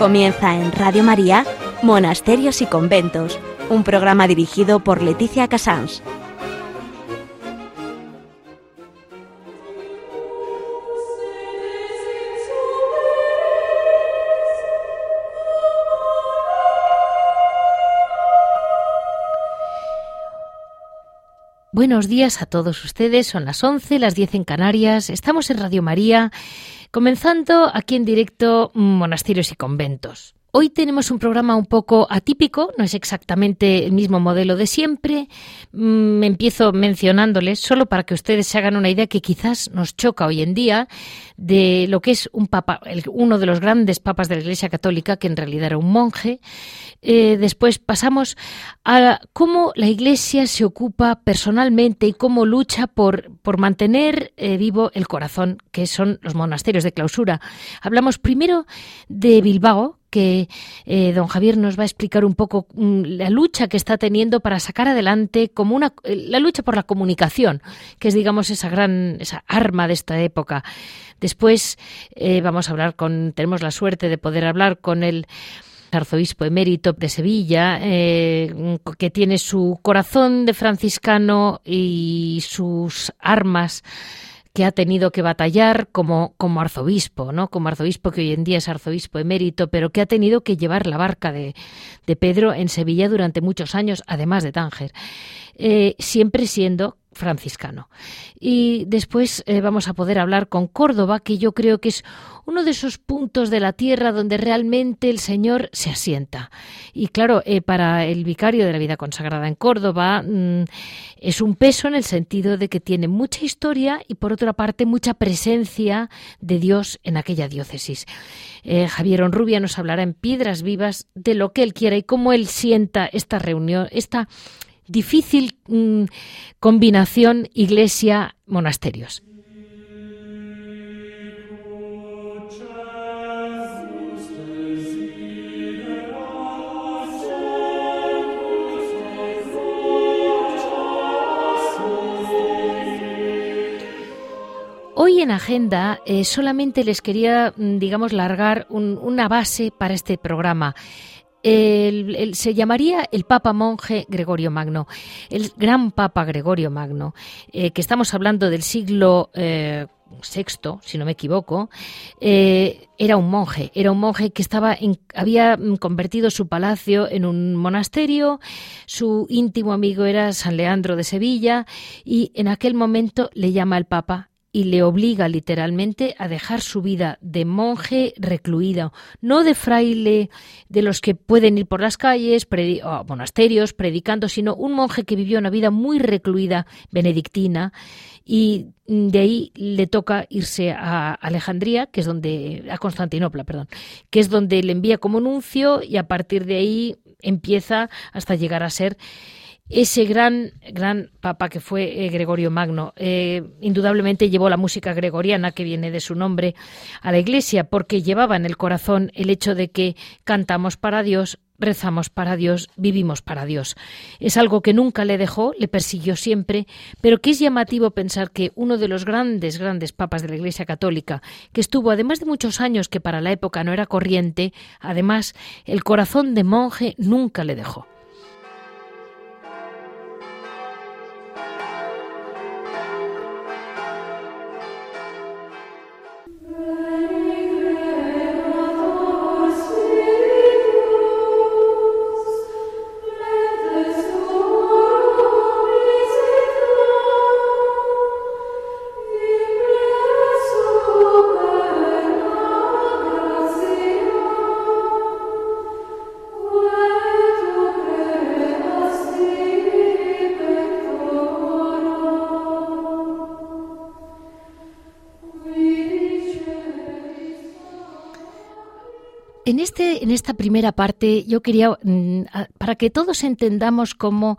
Comienza en Radio María, Monasterios y Conventos, un programa dirigido por Leticia Casans. Buenos días a todos ustedes, son las 11, las 10 en Canarias, estamos en Radio María Comenzando aquí en directo Monasterios y Conventos. Hoy tenemos un programa un poco atípico, no es exactamente el mismo modelo de siempre. Me mm, empiezo mencionándoles solo para que ustedes se hagan una idea que quizás nos choca hoy en día de lo que es un papa, uno de los grandes papas de la Iglesia Católica, que en realidad era un monje. Eh, después pasamos a cómo la Iglesia se ocupa personalmente y cómo lucha por, por mantener eh, vivo el corazón, que son los monasterios de clausura. Hablamos primero de Bilbao, que eh, don Javier nos va a explicar un poco mm, la lucha que está teniendo para sacar adelante como una la lucha por la comunicación, que es digamos esa gran esa arma de esta época. Después eh, vamos a hablar con tenemos la suerte de poder hablar con el arzobispo emérito de Sevilla, eh, que tiene su corazón de franciscano y sus armas que ha tenido que batallar como, como arzobispo, ¿no? Como arzobispo que hoy en día es arzobispo emérito, pero que ha tenido que llevar la barca de, de Pedro en Sevilla durante muchos años, además de Tánger, eh, siempre siendo franciscano. Y después eh, vamos a poder hablar con Córdoba, que yo creo que es uno de esos puntos de la tierra donde realmente el Señor se asienta. Y claro, eh, para el vicario de la vida consagrada en Córdoba mm, es un peso en el sentido de que tiene mucha historia y por otra parte mucha presencia de Dios en aquella diócesis. Eh, Javier Onrubia nos hablará en Piedras Vivas de lo que él quiera y cómo él sienta esta reunión, esta difícil mm, combinación iglesia-monasterios. Hoy en agenda eh, solamente les quería, mm, digamos, largar una base para este programa. Se llamaría el Papa Monje Gregorio Magno, el gran Papa Gregorio Magno, eh, que estamos hablando del siglo VI, eh, si no me equivoco, eh, era un monje, era un monje que estaba había convertido su palacio en un monasterio, su íntimo amigo era San Leandro de Sevilla y en aquel momento le llama el Papa y le obliga literalmente a dejar su vida de monje recluido, no de fraile de los que pueden ir por las calles, o monasterios, predicando, sino un monje que vivió una vida muy recluida, benedictina, y de ahí le toca irse a Alejandría, que es donde, a Constantinopla, perdón, que es donde le envía como nuncio y a partir de ahí empieza hasta llegar a ser ese gran, gran papa que fue eh, Gregorio Magno. Eh, indudablemente llevó la música gregoriana, que viene de su nombre, a la iglesia, porque llevaba en el corazón el hecho de que cantamos para Dios, rezamos para Dios, vivimos para Dios. Es algo que nunca le dejó, le persiguió siempre, pero que es llamativo pensar que uno de los grandes, grandes papas de la Iglesia Católica, que estuvo además de muchos años que para la época no era corriente, además el corazón de monje nunca le dejó. En esta primera parte yo quería, mm, para que todos entendamos cómo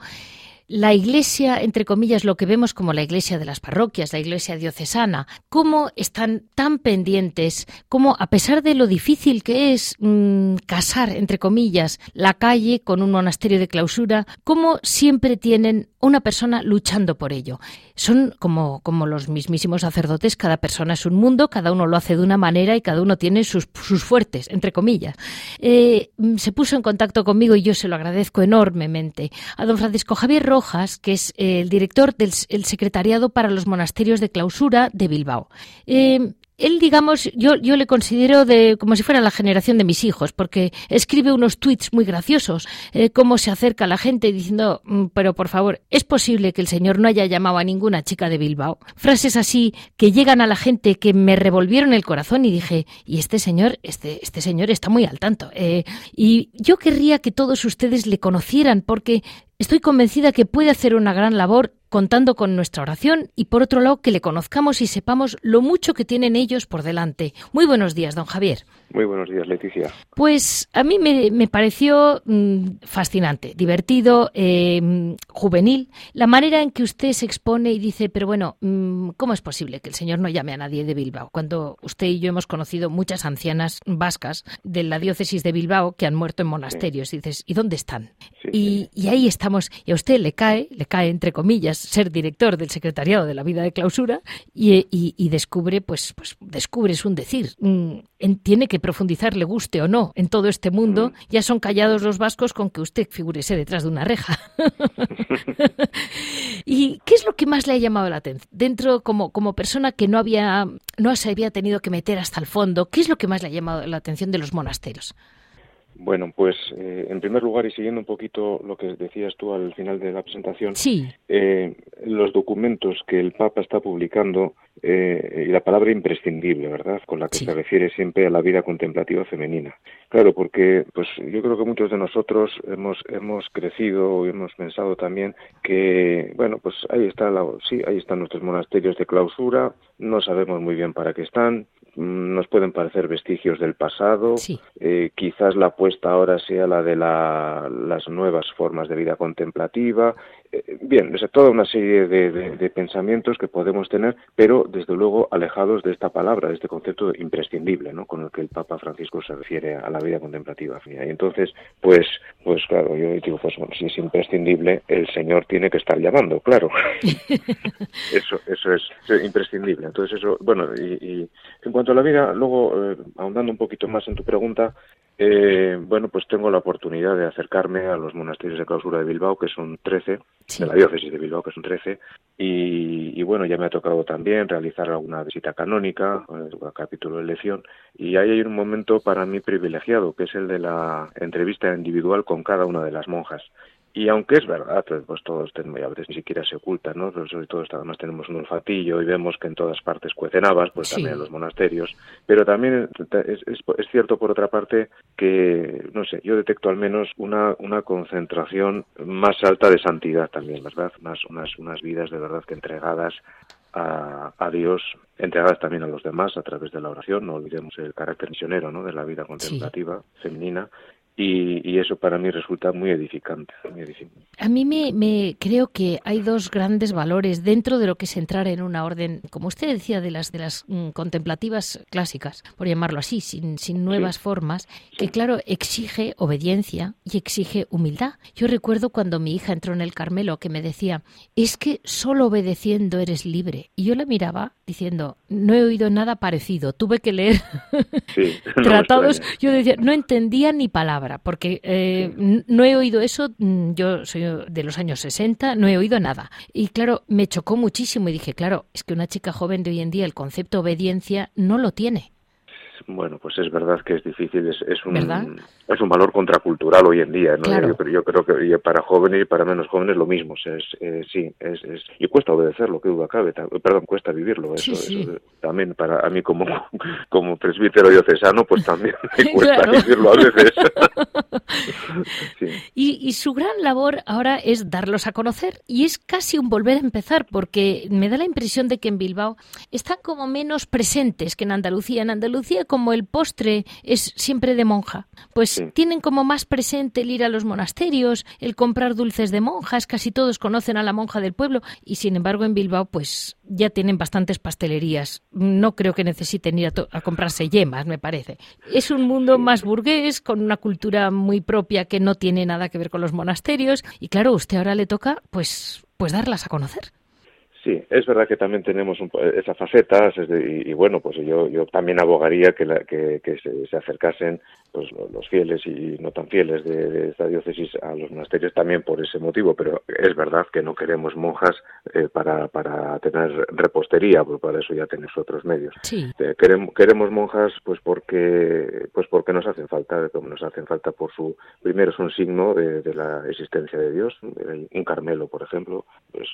la iglesia, entre comillas, lo que vemos como la iglesia de las parroquias, la iglesia diocesana, cómo están tan pendientes, cómo a pesar de lo difícil que es mm, casar, entre comillas, la calle con un monasterio de clausura, cómo siempre tienen una persona luchando por ello. Son como, como los mismísimos sacerdotes, cada persona es un mundo, cada uno lo hace de una manera y cada uno tiene sus, sus fuertes, entre comillas. Eh, se puso en contacto conmigo y yo se lo agradezco enormemente a don Francisco Javier Rojas, que es el director del Secretariado para los Monasterios de Clausura de Bilbao. Eh, él, digamos, yo, yo le considero de como si fuera la generación de mis hijos, porque escribe unos tweets muy graciosos, eh, cómo se acerca a la gente diciendo, mm, pero por favor, ¿es posible que el señor no haya llamado a ninguna chica de Bilbao? Frases así que llegan a la gente que me revolvieron el corazón y dije, y este señor, este, este señor está muy al tanto. Eh, y yo querría que todos ustedes le conocieran, porque Estoy convencida que puede hacer una gran labor contando con nuestra oración y por otro lado que le conozcamos y sepamos lo mucho que tienen ellos por delante. Muy buenos días, don Javier. Muy buenos días, Leticia. Pues a mí me, pareció mm, fascinante, divertido, eh, juvenil, la manera en que usted se expone y dice, pero bueno, mm, ¿cómo es posible que el Señor no llame a nadie de Bilbao? Cuando usted y yo hemos conocido muchas ancianas vascas de la diócesis de Bilbao que han muerto en monasterios. Y dices, ¿y dónde están? y, ahí estamos, y a usted le cae, le cae entre comillas, ser director del secretariado de la vida de clausura y, descubre, pues, pues descubre es un decir, mm, tiene que profundizar, le guste o no, en todo este mundo. Ya son callados los vascos con que usted figúrese detrás de una reja. ¿Y qué es lo que más le ha llamado la atención? Dentro, como, como persona que no había, no se había tenido que meter hasta el fondo, ¿qué es lo que más le ha llamado la atención de los monasterios? Bueno, pues eh, en primer lugar y siguiendo un poquito lo que decías tú al final de la presentación, sí. Eh, los documentos que el Papa está publicando eh, y la palabra imprescindible, ¿verdad? Con la que se refiere siempre a la vida contemplativa femenina. Claro, porque pues yo creo que muchos de nosotros hemos hemos crecido y hemos pensado también que bueno, pues ahí está la, sí, ahí están nuestros monasterios de clausura, no sabemos muy bien para qué están, Mm, nos pueden parecer vestigios del pasado. Eh, quizás la apuesta ahora sea la de las nuevas formas de vida contemplativa eh, bien, es toda una serie de, pensamientos que podemos tener, pero desde luego alejados de esta palabra, de este concepto imprescindible, ¿no? Con el que el Papa Francisco se refiere a la vida contemplativa. Y entonces, pues, pues claro, yo digo, pues bueno, si es imprescindible, el Señor tiene que estar llamando, claro. eso, eso es, imprescindible. Entonces eso, bueno, y, en cuanto a la vida, luego eh, ahondando un poquito más en tu pregunta, eh, bueno, pues tengo la oportunidad de acercarme a los monasterios de clausura de Bilbao, que son 13, de la diócesis de Bilbao, que son 13, y, bueno, ya me ha tocado también realizar alguna visita canónica, eh, capítulo de elección, y ahí hay un momento para mí privilegiado, que es el de la entrevista individual con cada una de las monjas. Y aunque es verdad, pues, pues todos tenemos, a veces ni siquiera se oculta, ¿no? Pero sobre todo además tenemos un olfatillo y vemos que en todas partes cuecen habas, pues también en los monasterios. Pero también es, es, cierto, por otra parte, que, no sé, yo detecto al menos una, una concentración más alta de santidad también, ¿verdad? Unas, unas, unas vidas de verdad que entregadas a, a, Dios, entregadas también a los demás a través de la oración, no olvidemos el carácter misionero ¿no? de la vida contemplativa femenina, y, eso para mí resulta muy edificante, A mí me, creo que hay dos grandes valores dentro de lo que es entrar en una orden, como usted decía, de las de las mm, contemplativas clásicas, por llamarlo así, sin, sin nuevas formas, que claro, exige obediencia y exige humildad. Yo recuerdo cuando mi hija entró en el Carmelo que me decía, es que solo obedeciendo eres libre. Y yo la miraba diciendo, no he oído nada parecido, tuve que leer tratados, yo decía, no entendía ni palabra, porque eh, no he oído eso, mm, yo soy de los años 60, no he oído nada. Y claro, me chocó muchísimo y dije, claro, es que una chica joven de hoy en día el concepto obediencia no lo tiene. Bueno, pues es verdad que es difícil, es, es un es un valor contracultural hoy en día, ¿no? Yo, yo, creo que para jóvenes y para menos jóvenes lo mismo, es, eh, sí, es, es, y cuesta obedecerlo, que duda cabe, perdón, cuesta vivirlo, eso, también para a mí como, como presbítero diocesano, pues también me cuesta vivirlo a veces. y, y su gran labor ahora es darlos a conocer, y es casi un volver a empezar, porque me da la impresión de que en Bilbao están como menos presentes que en Andalucía. En Andalucía como como el postre es siempre de monja, pues tienen como más presente el ir a los monasterios, el comprar dulces de monjas, casi todos conocen a la monja del pueblo y sin embargo en Bilbao pues ya tienen bastantes pastelerías. No creo que necesiten ir a, comprarse yemas, me parece. Es un mundo más burgués, con una cultura muy propia que no tiene nada que ver con los monasterios y claro, usted ahora le toca pues pues darlas a conocer. Sí, es verdad que también tenemos un, esa faceta y, bueno, pues yo, yo también abogaría que, la, que, se, acercasen pues, los fieles y no tan fieles de, esta diócesis a los monasterios también por ese motivo, pero es verdad que no queremos monjas eh, para, para tener repostería, pues para eso ya tenéis otros medios. Eh, queremos, queremos monjas pues porque pues porque nos hacen falta, como nos hacen falta por su primero es un signo de, la existencia de Dios, un Carmelo, por ejemplo, pues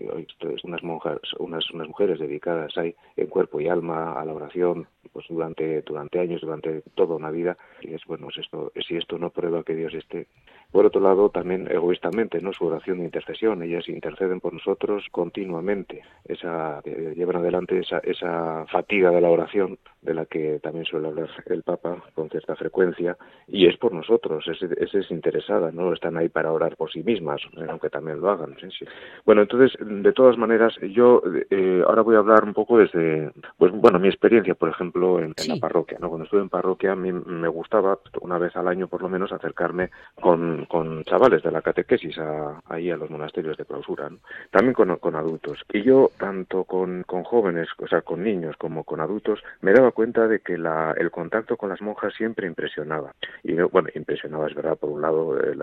unas monjas unas, unas mujeres dedicadas ahí en cuerpo y alma a la oración pues durante durante años durante toda una vida y es bueno esto si esto no prueba que Dios esté. Por otro lado también egoístamente no su oración de intercesión ellas interceden por nosotros continuamente. Esa eh, llevan adelante esa esa fatiga de la oración de la que también suele hablar el Papa con cierta frecuencia y es por nosotros es, es desinteresada no están ahí para orar por sí mismas aunque también lo hagan bueno entonces de todas maneras yo eh, ahora voy a hablar un poco desde pues bueno mi experiencia por ejemplo en, la parroquia. ¿no? Cuando estuve en parroquia a mí me gustaba una vez al año por lo menos acercarme con, con chavales de la catequesis a, ahí a los monasterios de clausura, también con, con, adultos. Y yo, tanto con, con, jóvenes, o sea, con niños como con adultos, me daba cuenta de que la, el contacto con las monjas siempre impresionaba. Y bueno, impresionaba, es verdad, por un lado, eh,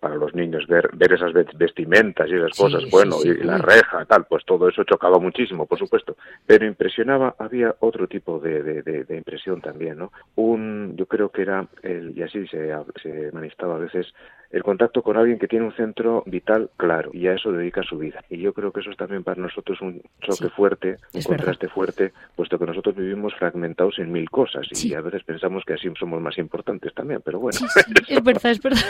para los niños ver, ver esas vestimentas y esas cosas, bueno, y la reja, tal, pues todo eso chocaba muchísimo, por supuesto. Pero impresionaba, había otro tipo de, de, impresión también, ¿no? Un, yo creo que era, el, y así se, se manifestaba a veces, el contacto con alguien que tiene un centro vital claro y a eso dedica su vida. Y yo creo que eso es también para nosotros un choque fuerte, un contraste fuerte, puesto que nosotros vivimos fragmentados en mil cosas y a veces pensamos que así somos más importantes también, pero bueno. es verdad, es verdad.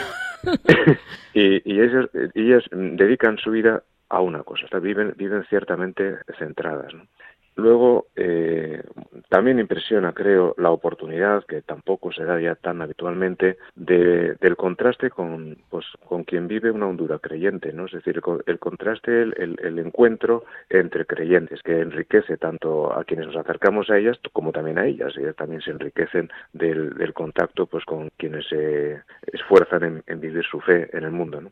y, y, ellos, ellas dedican su vida a una cosa, viven, viven ciertamente centradas. ¿no? Luego, eh, también impresiona, creo, la oportunidad, que tampoco se da ya tan habitualmente, de, del contraste con, pues, con quien vive una hondura creyente, ¿no? Es decir, el, contraste, el, el, encuentro entre creyentes, que enriquece tanto a quienes nos acercamos a ellas como también a ellas. Ellas también se enriquecen del, del contacto pues, con quienes se esfuerzan en, vivir su fe en el mundo, ¿no?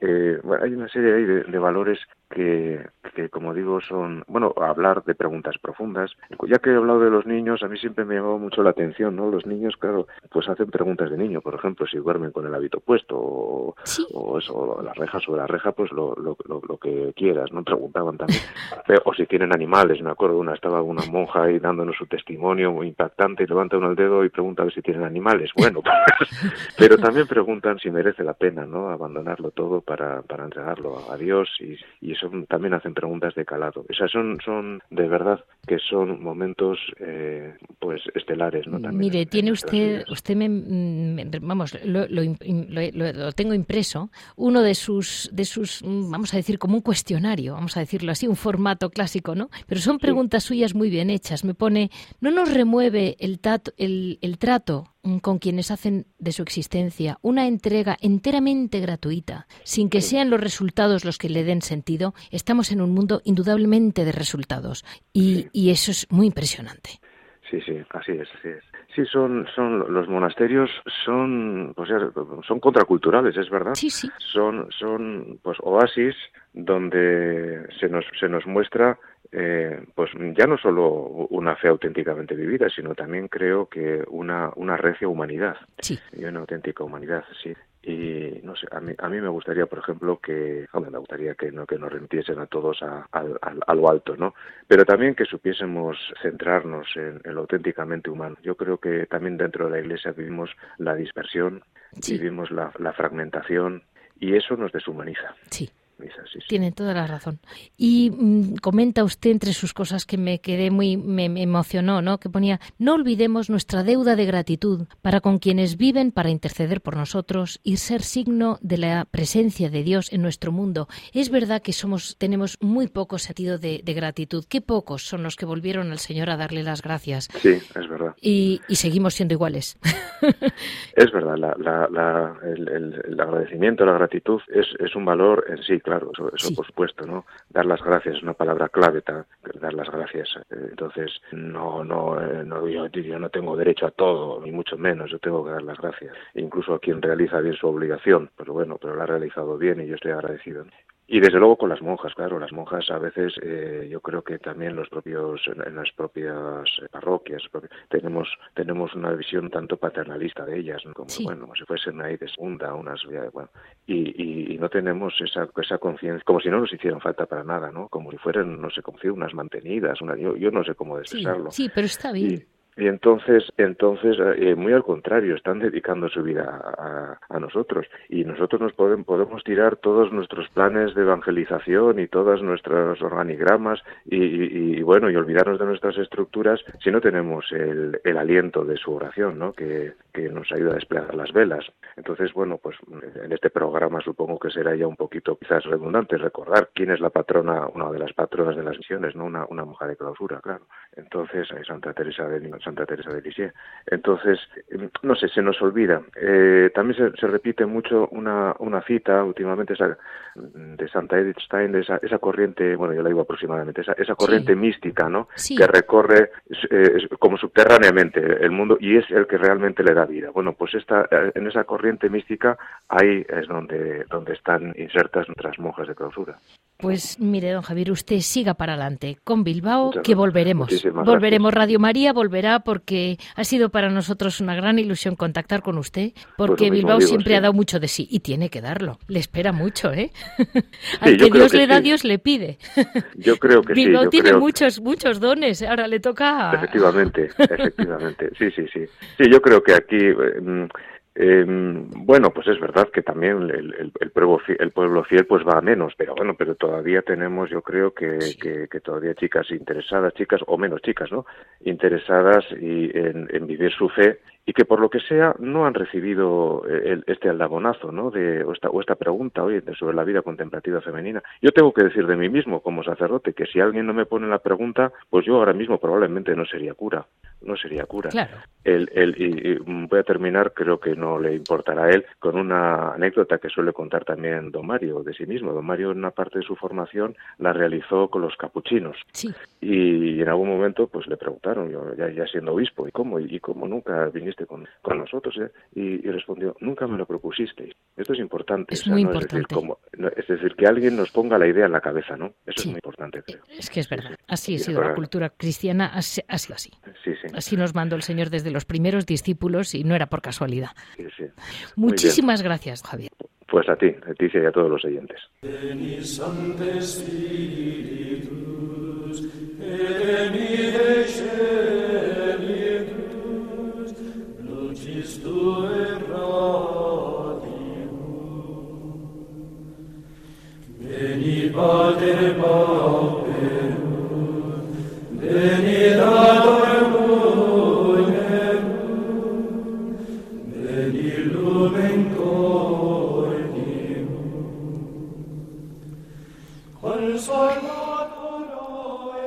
Eh, hay una serie ahí de, valores que, que, como digo, son, bueno, hablar de preguntas profundas. Ya que he hablado de los niños, a mí siempre me llamado mucho la atención, ¿no? Los niños, claro, pues hacen preguntas de niño, por ejemplo, si duermen con el hábito puesto o, o eso, la reja sobre la reja, pues lo, lo, lo, que quieras, ¿no? Preguntaban también. o si tienen animales, me acuerdo, una estaba una monja ahí dándonos su testimonio muy impactante y levanta uno el dedo y pregunta a ver si tienen animales. Bueno, pues, pero también preguntan si merece la pena, ¿no? Abandonarlo todo para para, para entregarlo a Dios y, y eso también hacen preguntas de calado. O sea, son, son de verdad que son momentos eh, pues estelares, ¿no? Mire, tiene usted, usted me, vamos, lo, lo, tengo impreso, uno de sus, de sus, vamos a decir, como un cuestionario, vamos a decirlo así, un formato clásico, ¿no? Pero son preguntas suyas muy bien hechas. Me pone, ¿no nos remueve el, tato, el, el trato Mm, con quienes hacen de su existencia una entrega enteramente gratuita, sin que sean los resultados los que le den sentido, estamos en un mundo indudablemente de resultados. Y, y eso es muy impresionante. Sí, sí, así es, así es. Sí, son, son los monasterios son, pues, son contraculturales, es verdad. Sí, sí. Son, son, pues, oasis donde se nos, se nos muestra eh, pues ya no solo una fe auténticamente vivida, sino también creo que una, una recia humanidad sí. y una auténtica humanidad, sí. Y no sé, a mí, a mí me gustaría, por ejemplo, que, me gustaría que no que nos remitiesen a todos a, a, lo alto, ¿no? Pero también que supiésemos centrarnos en, lo auténticamente humano. Yo creo que también dentro de la Iglesia vivimos la dispersión, vivimos la, la fragmentación y eso nos deshumaniza. Sí sí, Tiene toda la razón. Y mm, comenta usted entre sus cosas que me quedé muy, me, me, emocionó, ¿no? Que ponía, no olvidemos nuestra deuda de gratitud para con quienes viven para interceder por nosotros y ser signo de la presencia de Dios en nuestro mundo. Es verdad que somos, tenemos muy poco sentido de, de gratitud. Qué pocos son los que volvieron al Señor a darle las gracias. Sí, es verdad. Y, y seguimos siendo iguales. es verdad, la, la, la, el, el, el, agradecimiento, la gratitud es, es, un valor en sí, claro, eso, eso sí. por supuesto, ¿no? Dar las gracias es una palabra clave, dar las gracias. Entonces, no, no, eh, no yo, yo, no tengo derecho a todo, ni mucho menos, yo tengo que dar las gracias. Incluso a quien realiza bien su obligación, pero bueno, pero la ha realizado bien y yo estoy agradecido. Y desde luego con las monjas, claro, las monjas a veces eh, yo creo que también los propios en, las propias parroquias tenemos tenemos una visión tanto paternalista de ellas, ¿no? como sí. bueno, como si fuesen ahí de segunda, unas bueno, y, y, y no tenemos esa esa conciencia, como si no nos hicieran falta para nada, ¿no? Como si fueran no sé, como si unas mantenidas, una, yo yo no sé cómo expresarlo. Sí, sí, pero está bien. Y, y entonces, entonces eh, muy al contrario, están dedicando su vida a, nosotros y nosotros nos podemos, podemos tirar todos nuestros planes de evangelización y todos nuestros organigramas y, y, y, bueno y olvidarnos de nuestras estructuras si no tenemos el, el aliento de su oración, ¿no? Que nos ayuda a desplegar las velas. Entonces, bueno, pues en este programa supongo que será ya un poquito quizás redundante recordar quién es la patrona, una de las patronas de las misiones, ¿no? Una, una mujer de clausura, claro. Entonces, Santa Teresa de Santa Teresa de Lisieux. Entonces, no sé, se nos olvida. Eh, también se, se, repite mucho una, una cita últimamente esa, de Santa Edith Stein, de esa, esa corriente, bueno, yo la digo aproximadamente, esa, esa corriente sí. mística, ¿no? Sí. Que recorre eh, como subterráneamente el mundo y es el que realmente le da vida. Bueno, pues esta, en esa corriente mística ahí es donde, donde están insertas nuestras monjas de clausura. Pues mire, don Javier, usted siga para adelante con Bilbao, Muchas que volveremos. Volveremos gracias. Radio María, volverá porque ha sido para nosotros una gran ilusión contactar con usted, porque pues Bilbao digo, siempre sí. ha dado mucho de sí y tiene que darlo. Le espera mucho, ¿eh? Al sí, que Dios que le da, Dios le pide. Yo creo que Bilbao sí. Yo tiene creo... muchos, muchos dones. Ahora le toca. Efectivamente, efectivamente. Sí, sí, sí. Sí, yo creo que aquí. Eh, eh, bueno, pues es verdad que también el, el, el, pueblo fiel, el, pueblo fiel, pues va a menos, pero bueno, pero todavía tenemos, yo creo que, sí. que, que, todavía chicas interesadas, chicas o menos chicas, ¿no? Interesadas y en, en, vivir su fe y que por lo que sea no han recibido el, este aldabonazo, ¿no? De, o, esta, o esta pregunta, oye, sobre la vida contemplativa femenina. Yo tengo que decir de mí mismo, como sacerdote, que si alguien no me pone la pregunta, pues yo ahora mismo probablemente no sería cura, no sería cura. Claro. El, el, y, y voy a terminar, creo que no le importará a él, con una anécdota que suele contar también don Mario de sí mismo. Don Mario una parte de su formación la realizó con los capuchinos. Sí. Y en algún momento pues le preguntaron, yo ya, ya siendo obispo, ¿y cómo? ¿Y cómo nunca viniste con, con nosotros? Eh? Y, y, respondió, nunca me lo propusisteis. Esto es importante. Es o sea, muy no importante. Es decir, como, no, es decir, que alguien nos ponga la idea en la cabeza, ¿no? Eso sí. es muy importante, creo. Es que es verdad. Así ha sido la cultura cristiana, ha, ha sido así. Sí, sí. Así nos mandó el Señor desde los primeros discípulos y no era por casualidad. Sí, sí. Muchísimas gracias, Javier. Pues a ti, Leticia, y a todos los oyentes. Veni Pater Pauperum, veni Dator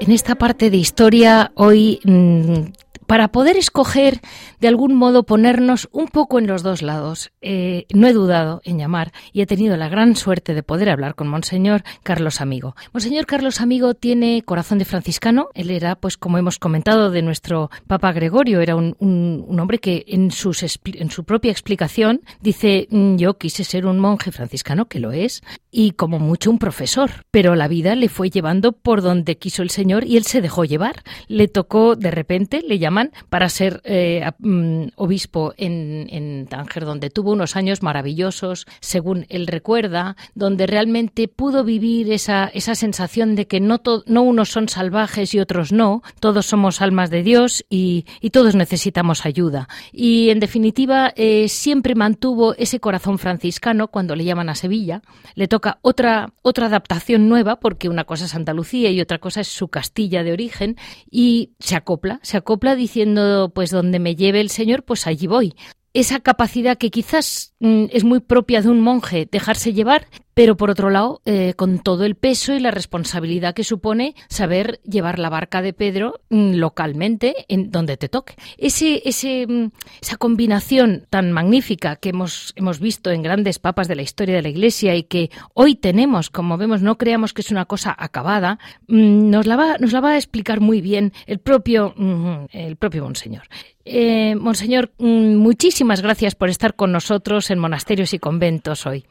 En esta parte de historia hoy mmm, para poder escoger, de algún modo, ponernos un poco en los dos lados. Eh, no he dudado en llamar y he tenido la gran suerte de poder hablar con Monseñor Carlos Amigo. Monseñor Carlos Amigo tiene corazón de franciscano. Él era, pues, como hemos comentado, de nuestro Papa Gregorio. Era un, hombre que en, en su propia explicación dice, mm, yo quise ser un monje franciscano, que lo es, y como mucho un profesor. Pero la vida le fue llevando por donde quiso el Señor y él se dejó llevar. Le tocó, de repente, le llamó para ser eh, mm, obispo en, en Tánger, donde tuvo unos años maravillosos, según él recuerda, donde realmente pudo vivir esa, esa sensación de que no, no unos son salvajes y otros no, todos somos almas de Dios y, y todos necesitamos ayuda. Y en definitiva, eh, siempre mantuvo ese corazón franciscano cuando le llaman a Sevilla. Le toca otra, otra adaptación nueva, porque una cosa es Andalucía y otra cosa es su Castilla de origen, y se acopla, se acopla diciendo, pues donde me lleve el Señor, pues allí voy esa capacidad que quizás mm, es muy propia de un monje, dejarse llevar, pero por otro lado, eh, con todo el peso y la responsabilidad que supone saber llevar la barca de Pedro mm, localmente, en donde te toque. Ese, ese, mm, esa combinación tan magnífica que hemos, hemos visto en grandes papas de la historia de la Iglesia y que hoy tenemos, como vemos, no creamos que es una cosa acabada, nos la va, nos la va a explicar muy bien el propio, el propio Monseñor. Eh, Monseñor, mm, muchísimas gracias por estar con nosotros en Monasterios y Conventos hoy.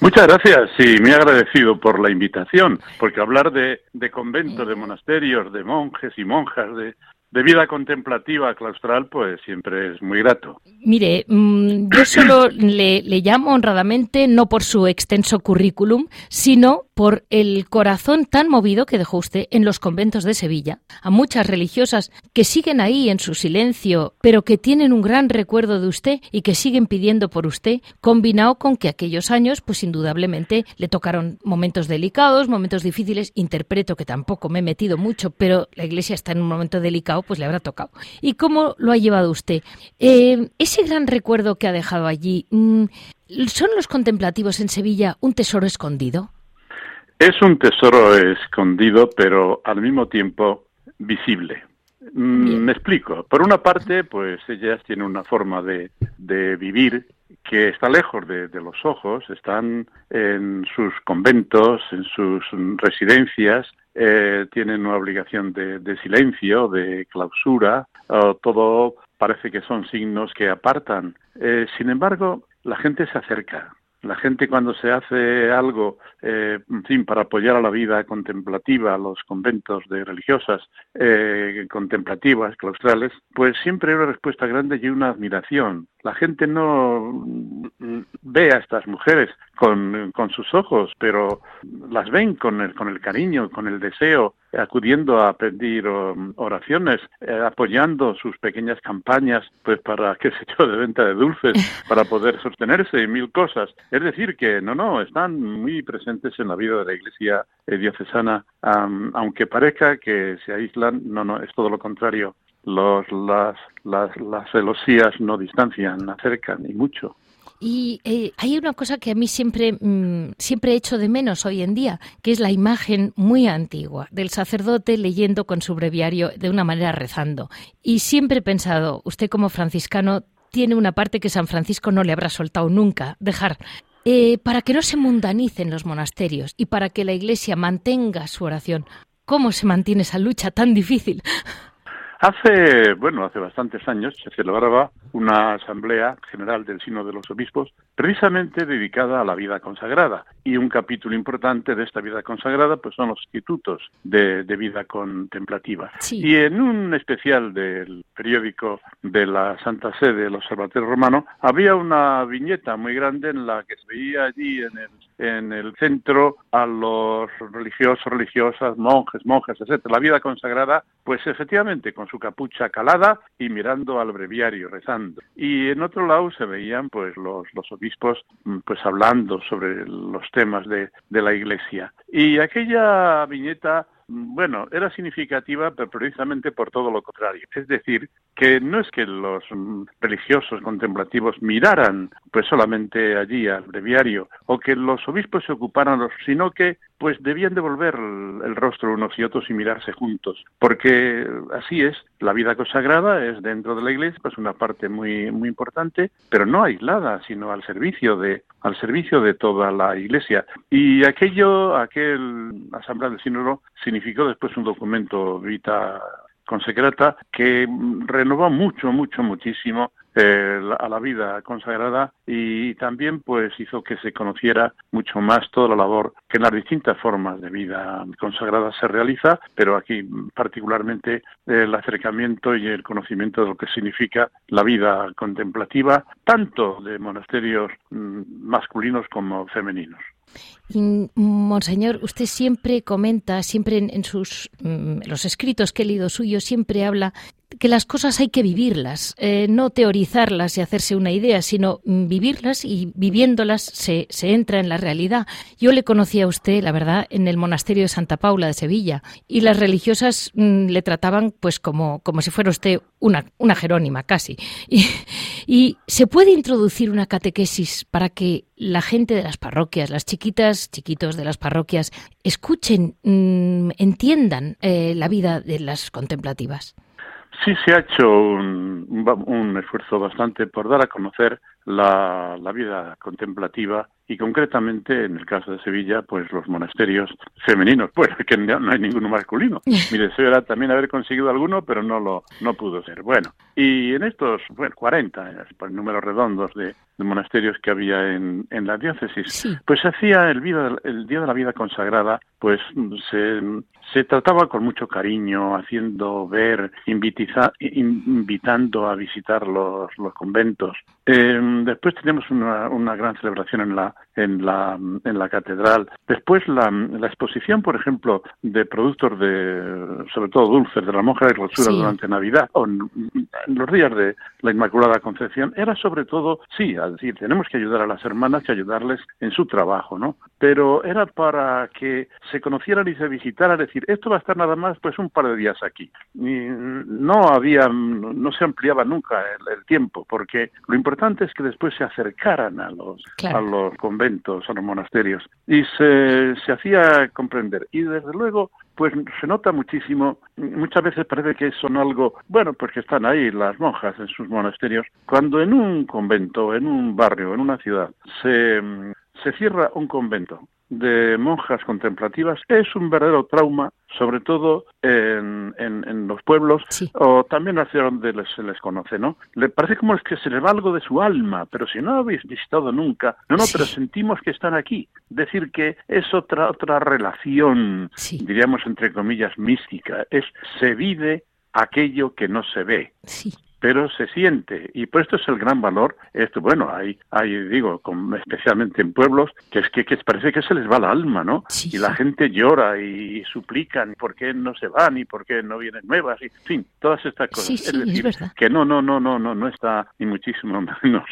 Muchas gracias y muy agradecido por la invitación, porque hablar de, de conventos, de monasterios, de monjes y monjas, de, de vida contemplativa claustral, pues siempre es muy grato. Mire, mm, yo solo le, llamo honradamente no por su extenso currículum, sino por el corazón tan movido que dejó usted en los conventos de Sevilla, a muchas religiosas que siguen ahí en su silencio, pero que tienen un gran recuerdo de usted y que siguen pidiendo por usted, combinado con que aquellos años, pues indudablemente le tocaron momentos delicados, momentos difíciles, interpreto que tampoco me he metido mucho, pero la Iglesia está en un momento delicado pues le habrá tocado. ¿Y cómo lo ha llevado usted? Eh, ese gran recuerdo que ha dejado allí, mm, ¿son los contemplativos en Sevilla un tesoro escondido? Es un tesoro escondido, pero al mismo tiempo visible. Mm, me explico. Por una parte, pues ellas tienen una forma de, de vivir que está lejos de, los ojos, están en sus conventos, en sus residencias, eh, tienen una obligación de, silencio, de clausura, todo parece que son signos que apartan. Eh, sin embargo, la gente se acerca, la gente cuando se hace algo, eh, en fin, para apoyar a la vida contemplativa, los conventos de religiosas eh, contemplativas, claustrales, pues siempre hay una respuesta grande y una admiración. La gente no ve a estas mujeres con, con sus ojos, pero las ven con el, con el cariño, con el deseo, acudiendo a pedir oraciones, eh, apoyando sus pequeñas campañas, pues para, qué sé yo, de venta de dulces, para poder sostenerse y mil cosas. Es decir, que no, no, están muy presentes en la vida de la Iglesia eh, diocesana, aunque parezca que se aíslan, no, no, es todo lo contrario. Los, las, las, las celosías no distancian, acercan y mucho. Y eh, hay una cosa que a mí siempre, mm, siempre he hecho de menos hoy en día, que es la imagen muy antigua del sacerdote leyendo con su breviario de una manera rezando. Y siempre he pensado, usted como franciscano tiene una parte que San Francisco no le habrá soltado nunca, dejar. Eh, para que no se mundanicen los monasterios y para que la Iglesia mantenga su oración. ¿Cómo se mantiene esa lucha tan difícil? Hace, bueno, hace bastantes años se celebraba una asamblea general del Sino de los Obispos precisamente dedicada a la vida consagrada. Y un capítulo importante de esta vida consagrada pues son los institutos de, vida contemplativa. Y en un especial del periódico de la Santa Sede, el Observatorio Romano, había una viñeta muy grande en la que se veía allí en el en el centro a los religiosos, religiosas, monjes, monjas, etcétera, la vida consagrada, pues efectivamente con su capucha calada y mirando al breviario, rezando. Y en otro lado se veían pues los, los obispos mm, pues hablando sobre los temas de, de la iglesia. Y aquella viñeta bueno, era significativa, pero precisamente por todo lo contrario. Es decir, que no es que los religiosos contemplativos miraran pues solamente allí al breviario o que los obispos se ocuparan, sino que pues debían devolver el rostro unos y otros y mirarse juntos, porque así es, la vida consagrada es dentro de la iglesia, pues una parte muy muy importante, pero no aislada, sino al servicio de al servicio de toda la iglesia. Y aquello, aquel asamblea del sínodo significó después un documento vita consecrata que renovó mucho, mucho, muchísimo eh, a la vida consagrada y también pues hizo que se conociera mucho más toda la labor que en las distintas formas de vida consagrada se realiza, pero aquí particularmente el acercamiento y el conocimiento de lo que significa la vida contemplativa, tanto de monasterios mm, masculinos como femeninos. Y, Monseñor, usted siempre comenta, siempre en, sus mm, los escritos que he leído suyos, siempre habla que las cosas hay que vivirlas, eh, no teorizarlas y hacerse una idea, sino mm, vivirlas y viviéndolas se, se, entra en la realidad. Yo le conocí a usted, la verdad, en el monasterio de Santa Paula de Sevilla y las religiosas mm, le trataban pues como, como si fuera usted una, una jerónima casi. Y, se puede introducir una catequesis para que la gente de las parroquias, las chiquitas, chiquitos de las parroquias, escuchen, mm, entiendan eh, la vida de las contemplativas. Sí, se ha hecho un, esfuerzo bastante por dar a conocer la, vida contemplativa y concretamente en el caso de Sevilla, pues los monasterios femeninos, pues que no hay ninguno masculino. Mi deseo era también haber conseguido alguno, pero no lo no pudo ser. Bueno, y en estos, bueno, 40, por números redondos de, monasterios que había en, en la diócesis, pues se hacía el, vida, el Día de la Vida Consagrada, pues se, se trataba con mucho cariño, haciendo ver, invitando a visitar los, los conventos. Eh, después tenemos una, una, gran celebración en la, en la, en la catedral. Después la, la, exposición, por ejemplo, de productos de, sobre todo dulces, de la monja de clausura durante Navidad o en, los días de la Inmaculada Concepción, era sobre todo, sí, es decir, tenemos que ayudar a las hermanas y ayudarles en su trabajo, ¿no? Pero era para que se conocieran y se visitaran, es decir, esto va a estar nada más pues un par de días aquí. Y no había, no se ampliaba nunca el, tiempo, porque lo importante es que después se acercaran a los, a los conventos, a los monasterios, y se, se hacía comprender. Y desde luego, pues se nota muchísimo, muchas veces parece que son algo, bueno, pues que están ahí las monjas en sus monasterios, cuando en un convento, en un barrio, en una ciudad, se, se cierra un convento de monjas contemplativas es un verdadero trauma, sobre todo en, en, los pueblos o también hacia donde se les conoce, ¿no? Le parece como es que se le va algo de su alma, pero si no habéis visitado nunca, no, no, pero sentimos que están aquí. Decir que es otra otra relación, diríamos entre comillas mística, es se vive aquello que no se ve. Sí pero se siente. Y por esto es el gran valor esto bueno hay hay digo especialmente en pueblos que es que, parece que se les va la alma no y la gente llora y, suplican por qué no se van y por qué no vienen nuevas y en fin todas estas cosas. Es decir que no no no no no no está ni muchísimo menos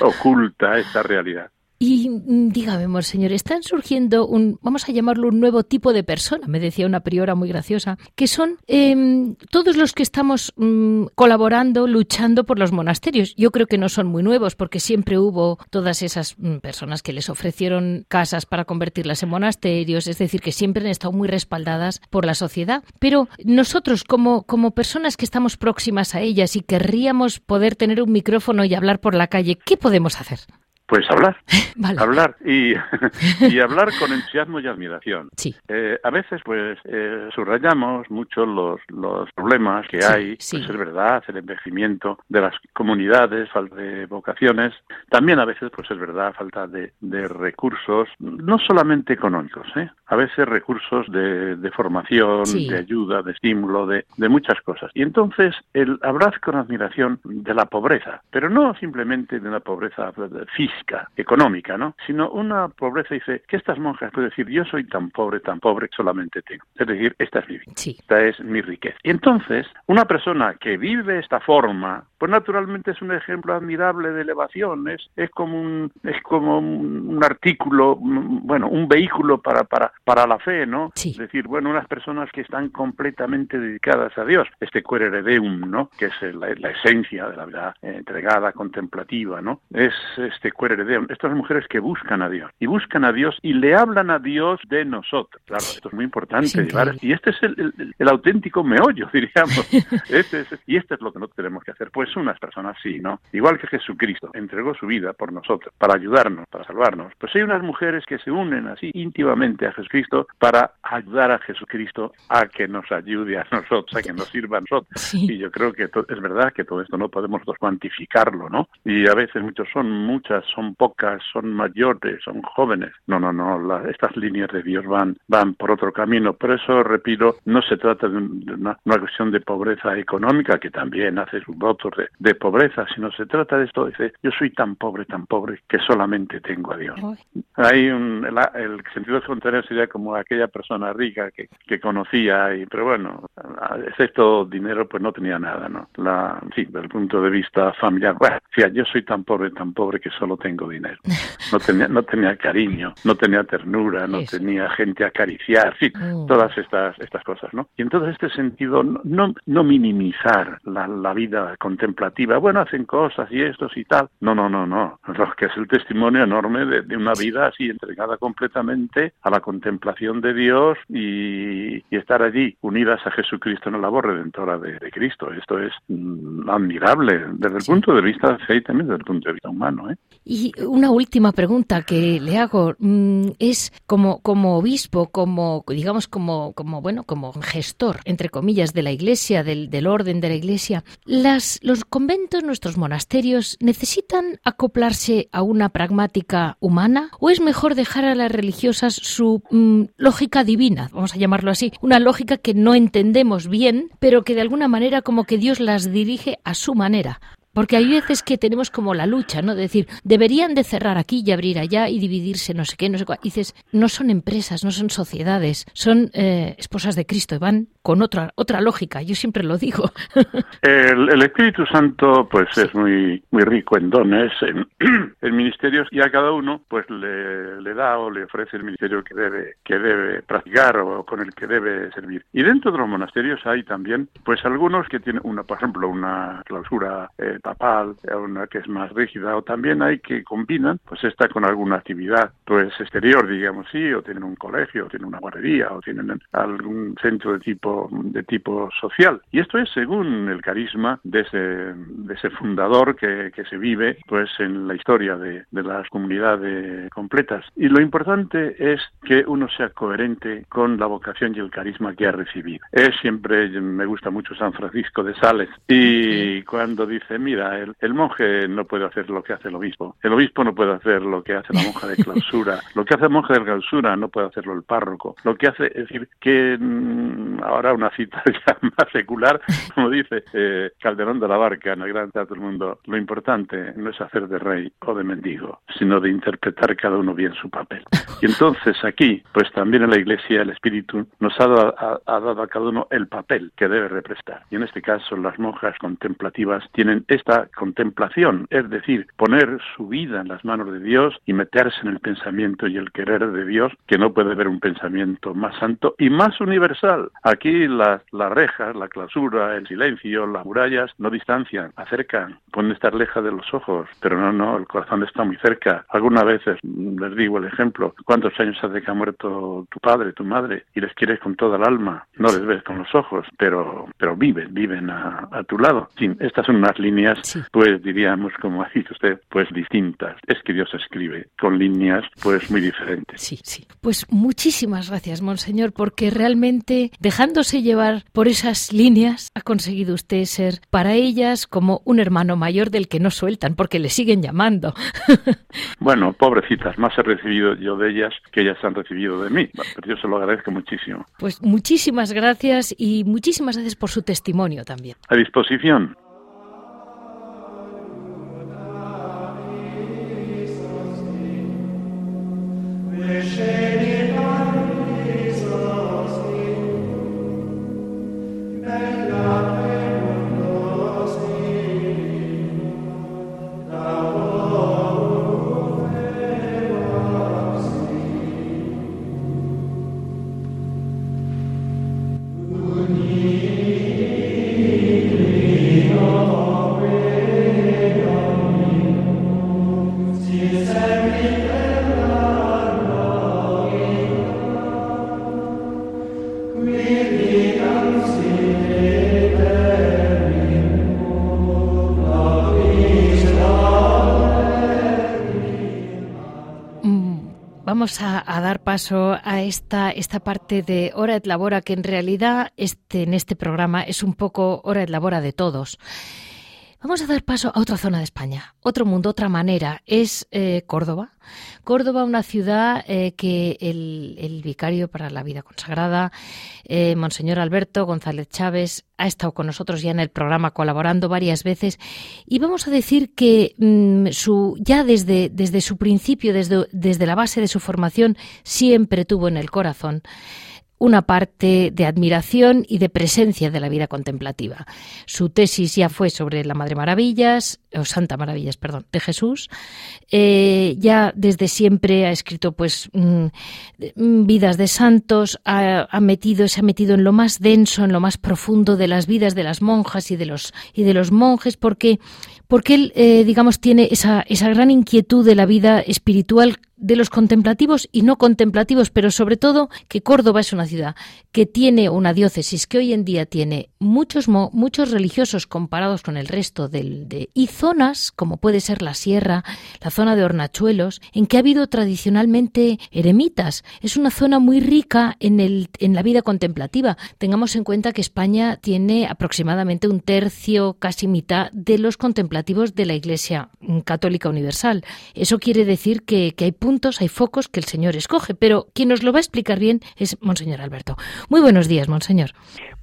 oculta esta realidad y mm, dígame, monseñor, están surgiendo un, vamos a llamarlo un nuevo tipo de persona, me decía una priora muy graciosa, que son em, todos los que estamos mm, colaborando, luchando por los monasterios. Yo creo que no son muy nuevos, porque siempre hubo todas esas mm, personas que les ofrecieron casas para convertirlas en monasterios, es decir, que siempre han estado muy respaldadas por la sociedad. Pero nosotros, como, como personas que estamos próximas a ellas y querríamos poder tener un micrófono y hablar por la calle, ¿qué podemos hacer? Pues hablar, hablar y, y, hablar con entusiasmo y admiración. Sí. Eh, a veces, pues, eh, subrayamos mucho los, los problemas que hay, pues es verdad, el envejecimiento de las comunidades, falta de vocaciones, también a veces, pues es verdad, falta de, de recursos, no solamente económicos, ¿eh? a veces recursos de, de formación, de ayuda, de estímulo, de, de muchas cosas. Y entonces, el hablar con admiración de la pobreza, pero no simplemente de una pobreza física, económica, ¿no? Sino una pobreza, dice, que estas monjas pueden decir, yo soy tan pobre, tan pobre, solamente tengo. Es decir, esta es mi vida, esta es mi riqueza. Y entonces, una persona que vive esta forma, pues naturalmente es un ejemplo admirable de elevación, es, es como un, es como un, artículo, bueno, un vehículo para, para, para la fe, ¿no? Es decir, bueno, unas personas que están completamente dedicadas a Dios, este querere deum, ¿no? Que es la, esencia de la vida entregada, contemplativa, ¿no? Es este coheredeon, estas mujeres que buscan a Dios y buscan a Dios y le hablan a Dios de nosotros. Claro, esto es muy importante llevar y este es el, auténtico meollo, diríamos. Este y esto es lo que no tenemos que hacer. Pues unas personas sí, ¿no? Igual que Jesucristo entregó su vida por nosotros, para ayudarnos, para salvarnos. Pues hay unas mujeres que se unen así íntimamente a Jesucristo para ayudar a Jesucristo a que nos ayude a nosotros, a que nos sirva a nosotros. Y yo creo que es verdad que todo esto no podemos cuantificarlo, ¿no? Y a veces muchos son muchas, son pocas, son mayores, son jóvenes. No, no, no, estas líneas de Dios van, van por otro camino. Por eso, repito, no se trata de, una, cuestión de pobreza económica, que también hace sus votos de, pobreza, sino se trata de esto, dice, yo soy tan pobre, tan pobre, que solamente tengo a Dios. Hay un, el, sentido contrario sería como aquella persona rica que, que conocía, y, pero bueno, excepto dinero, pues no tenía nada, ¿no? La, sí, desde el punto de vista familiar, bueno, yo soy tan pobre, tan pobre que solo tengo dinero. No tenía, no tenía cariño, no tenía ternura, no tenía gente a acariciar, sí, mm. todas estas, estas cosas, ¿no? Y en todo este sentido, no, no minimizar la, la vida contemplativa, bueno, hacen cosas y estos y tal. No, no, no, no. Lo que es el testimonio enorme de, de una vida así entregada completamente a la contemplación de Dios y, y estar allí unidas a Jesucristo en la labor redentora de, de Cristo. Esto es mm, admirable desde el punto de vista de fe y también desde el punto de vista humano. ¿eh? Y una última pregunta que le hago mm, es como, como obispo, como digamos como, como bueno, como gestor, entre comillas, de la iglesia, del, del orden de la iglesia, las, los conventos, nuestros monasterios, ¿necesitan acoplarse a una pragmática humana? ¿O es mejor dejar a las religiosas su mm, lógica divina, vamos a llamarlo así, una lógica que no entendemos bien, pero que de alguna manera como que Dios las dirige a su manera? Porque hay veces que tenemos como la lucha, ¿no? De decir, deberían de cerrar aquí y abrir allá y dividirse no sé qué, no sé cuál. dices, no son empresas, no son sociedades, son eh, esposas de Cristo y van con otra otra lógica. Yo siempre lo digo. El, Espíritu Santo, pues es muy muy rico en dones, en, ministerios y a cada uno, pues le, le, da o le ofrece el ministerio que debe que debe practicar o con el que debe servir. Y dentro de los monasterios hay también, pues algunos que tienen una, por ejemplo, una clausura eh, papal, una que es más rígida, o también hay que combinan, pues esta con alguna actividad, pues exterior, digamos, sí, o tienen un colegio, o tienen una guardería, o tienen algún centro de tipo, de tipo social. Y esto es según el carisma de ese, de ese fundador que, que se vive, pues en la historia de, de las comunidades completas. Y lo importante es que uno sea coherente con la vocación y el carisma que ha recibido. Es siempre, me gusta mucho San Francisco de Sales, y cuando dice, mira, el, monje no puede hacer lo que hace el obispo. El obispo no puede hacer lo que hace la monja de clausura. Lo que hace el monje de clausura no puede hacerlo el párroco. Lo que hace, es decir, que mm, ahora una cita ya más secular, como dice eh, Calderón de la Barca en el Gran Teatro del Mundo, lo importante no es hacer de rey o de mendigo, sino de interpretar cada uno bien su papel. Y entonces aquí, pues también en la Iglesia el Espíritu nos ha dado, ha dado a cada uno el papel que debe representar. Y en este caso las monjas contemplativas tienen este esta contemplación, es decir, poner su vida en las manos de Dios y meterse en el pensamiento y el querer de Dios, que no puede haber un pensamiento más santo y más universal. Aquí las, rejas, la clausura, el silencio, las murallas no distancian, acercan, pueden estar lejos de los ojos, pero no, no, el corazón está muy cerca. Algunas veces, les digo el ejemplo, ¿cuántos años hace que ha muerto tu padre, tu madre, y les quieres con toda el alma? No les ves con los ojos, pero, pero viven, viven a, a tu lado. Sí, estas son unas líneas pues diríamos, como ha dicho usted, pues distintas. Es que Dios escribe con líneas pues muy diferentes. Sí, sí. Pues muchísimas gracias, Monseñor, porque realmente dejándose llevar por esas líneas ha conseguido usted ser para ellas como un hermano mayor del que no sueltan porque le siguen llamando. bueno, pobrecitas, más he recibido yo de ellas que ellas han recibido de mí. Pero yo se lo agradezco muchísimo. Pues muchísimas gracias y muchísimas gracias por su testimonio también. A disposición. Meshe vamos a, dar paso a esta, esta parte de hora et labora, que en realidad este, en este programa es un poco hora et labora de todos. Vamos a dar paso a otra zona de España, otro mundo, otra manera. Es eh, Córdoba. Córdoba, una ciudad eh, que el, vicario para la vida consagrada, eh, Monseñor Alberto González Chávez, ha estado con nosotros ya en el programa colaborando varias veces. Y vamos a decir que mm, su, ya desde, desde su principio, desde, desde la base de su formación, siempre tuvo en el corazón una parte de admiración y de presencia de la vida contemplativa. Su tesis ya fue sobre la Madre Maravillas, o Santa Maravillas, perdón, de Jesús. Eh, ya desde siempre ha escrito pues mm, vidas de santos, ha, metido, se ha metido en lo más denso, en lo más profundo de las vidas de las monjas y de los, y de los monjes, porque, porque él, eh, digamos, tiene esa, esa gran inquietud de la vida espiritual de los contemplativos y no contemplativos, pero sobre todo que Córdoba es una ciudad que tiene una diócesis que hoy en día tiene muchos, muchos religiosos comparados con el resto del, de, y zonas, como puede ser la sierra, la zona de Hornachuelos, en que ha habido tradicionalmente eremitas. Es una zona muy rica en, el, en la vida contemplativa. Tengamos en cuenta que España tiene aproximadamente un tercio, casi mitad, de los contemplativos de la Iglesia Católica Universal. Eso quiere decir que, que hay puntos, hay focos que el Señor escoge, pero quien nos lo va a explicar bien es Monseñor Alberto. Muy buenos días, Monseñor.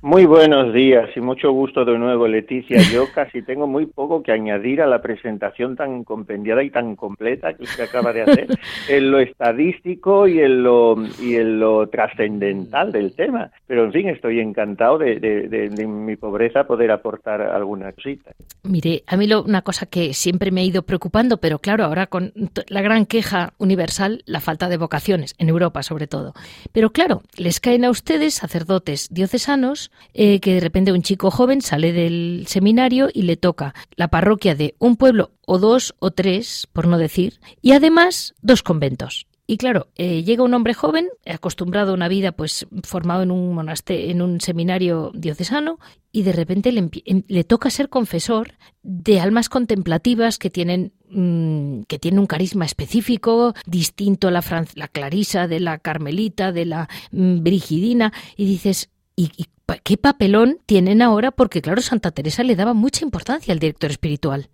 Muy buenos días y mucho gusto de nuevo, Leticia. Yo casi tengo muy poco que añadir a la presentación tan compendiada y tan completa que usted acaba de hacer en lo estadístico y en lo, y en lo trascendental del tema. Pero, en fin, estoy encantado de, de, mi pobreza poder aportar alguna cosita. Mire, a mí lo, una cosa que siempre me ha ido preocupando, pero claro, ahora con la gran queja universal, la falta de vocaciones, en Europa sobre todo. Pero claro, les caen a ustedes, sacerdotes diocesanos, eh, que de repente un chico joven sale del seminario y le toca la parroquia de un pueblo o dos o tres, por no decir, y además dos conventos. Y claro, eh, llega un hombre joven, acostumbrado a una vida, pues formado en un monasterio, en un seminario diocesano, y de repente le, em, le, toca ser confesor de almas contemplativas que tienen mm, que tienen un carisma específico, distinto a la, la Clarisa, de la Carmelita, de la mm, Brigidina, y dices, ¿y, y qué papelón tienen ahora? Porque claro, Santa Teresa le daba mucha importancia al director espiritual.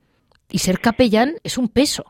Y ser capellán es un peso.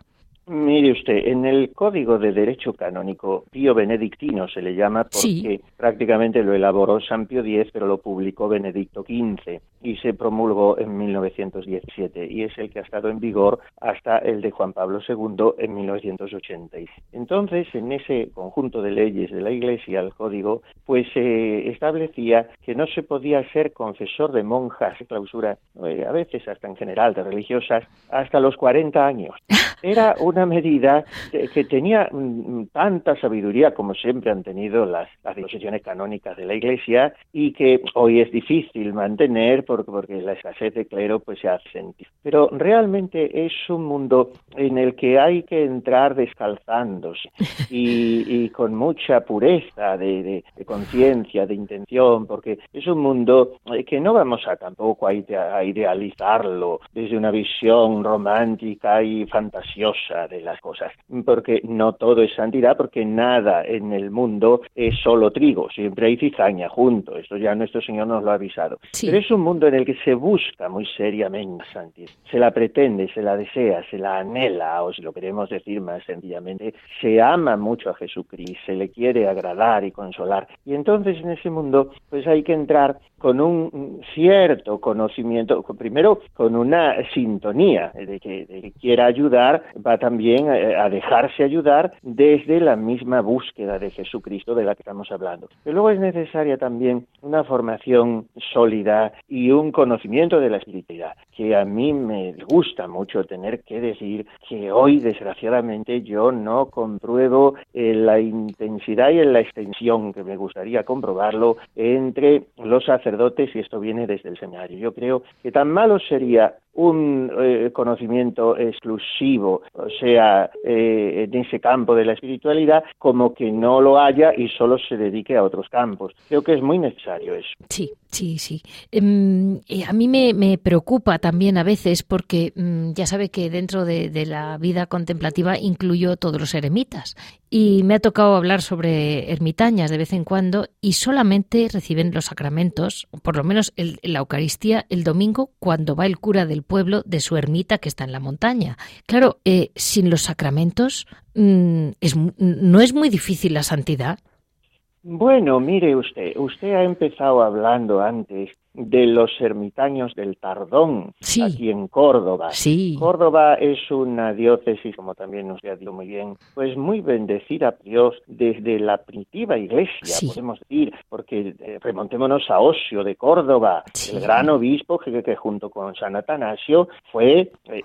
Mire usted, en el Código de Derecho Canónico, Pío Benedictino se le llama porque prácticamente lo elaboró San Pío X, pero lo publicó Benedicto XV y se promulgó en 1917 y es el que ha estado en vigor hasta el de Juan Pablo II en 1986. Entonces, en ese conjunto de leyes de la Iglesia, el Código, pues se establecía que no se podía ser confesor de monjas, clausura, eh, a veces hasta en general de religiosas, hasta los 40 años. Era una medida que tenía mm, tanta sabiduría como siempre han tenido las, disposiciones canónicas de la Iglesia y que hoy es difícil mantener porque, porque la escasez de clero pues se hace sentir. Pero realmente es un mundo en el que hay que entrar descalzándose y, con mucha pureza de, conciencia, de intención, porque es un mundo que no vamos a tampoco a idealizarlo desde una visión romántica y fantasiosa de las cosas, porque no todo es santidad, porque nada en el mundo es solo trigo, siempre hay cizaña junto, esto ya nuestro Señor nos lo ha avisado. Pero es un mundo en el que se busca muy seriamente santidad, se la pretende, se la desea, se la anhela, o si lo queremos decir más sencillamente, se ama mucho a Jesucristo, se le quiere agradar y consolar. Y entonces en ese mundo pues hay que entrar con un cierto conocimiento, primero con una sintonía de que, de que quiera ayudar, va también a, dejarse ayudar desde la misma búsqueda de Jesucristo de la que estamos hablando. Pero luego es necesaria también una formación sólida y un conocimiento de la espiritualidad, que a mí me gusta mucho tener que decir que hoy, desgraciadamente, yo no compruebo en la intensidad y en la extensión que me gustaría comprobarlo entre los sacerdotes y esto viene desde el seminario. Yo creo que tan malo sería un eh, conocimiento exclusivo, o sea, eh, en ese campo de la espiritualidad, como que no lo haya y solo se dedique a otros campos. Creo que es muy necesario eso. Sí, sí, sí. Eh, a mí me, preocupa también a veces porque mm, ya sabe que dentro de, de la vida contemplativa incluyo todos los eremitas y me ha tocado hablar sobre ermitañas de vez en cuando y solamente reciben los sacramentos, por lo menos el, la Eucaristía, el domingo cuando va el cura del pueblo de su ermita que está en la montaña. Claro, eh, sin los sacramentos mm, es, no es muy difícil la santidad. Bueno, mire usted, usted ha empezado hablando antes de los ermitaños del Tardón, aquí en Córdoba. Córdoba es una diócesis, como también nos ha dicho muy bien, pues muy bendecida por Dios desde la primitiva iglesia, podemos decir, porque eh, remontémonos a Osio de Córdoba, el gran obispo que, que, junto con San Atanasio fue eh,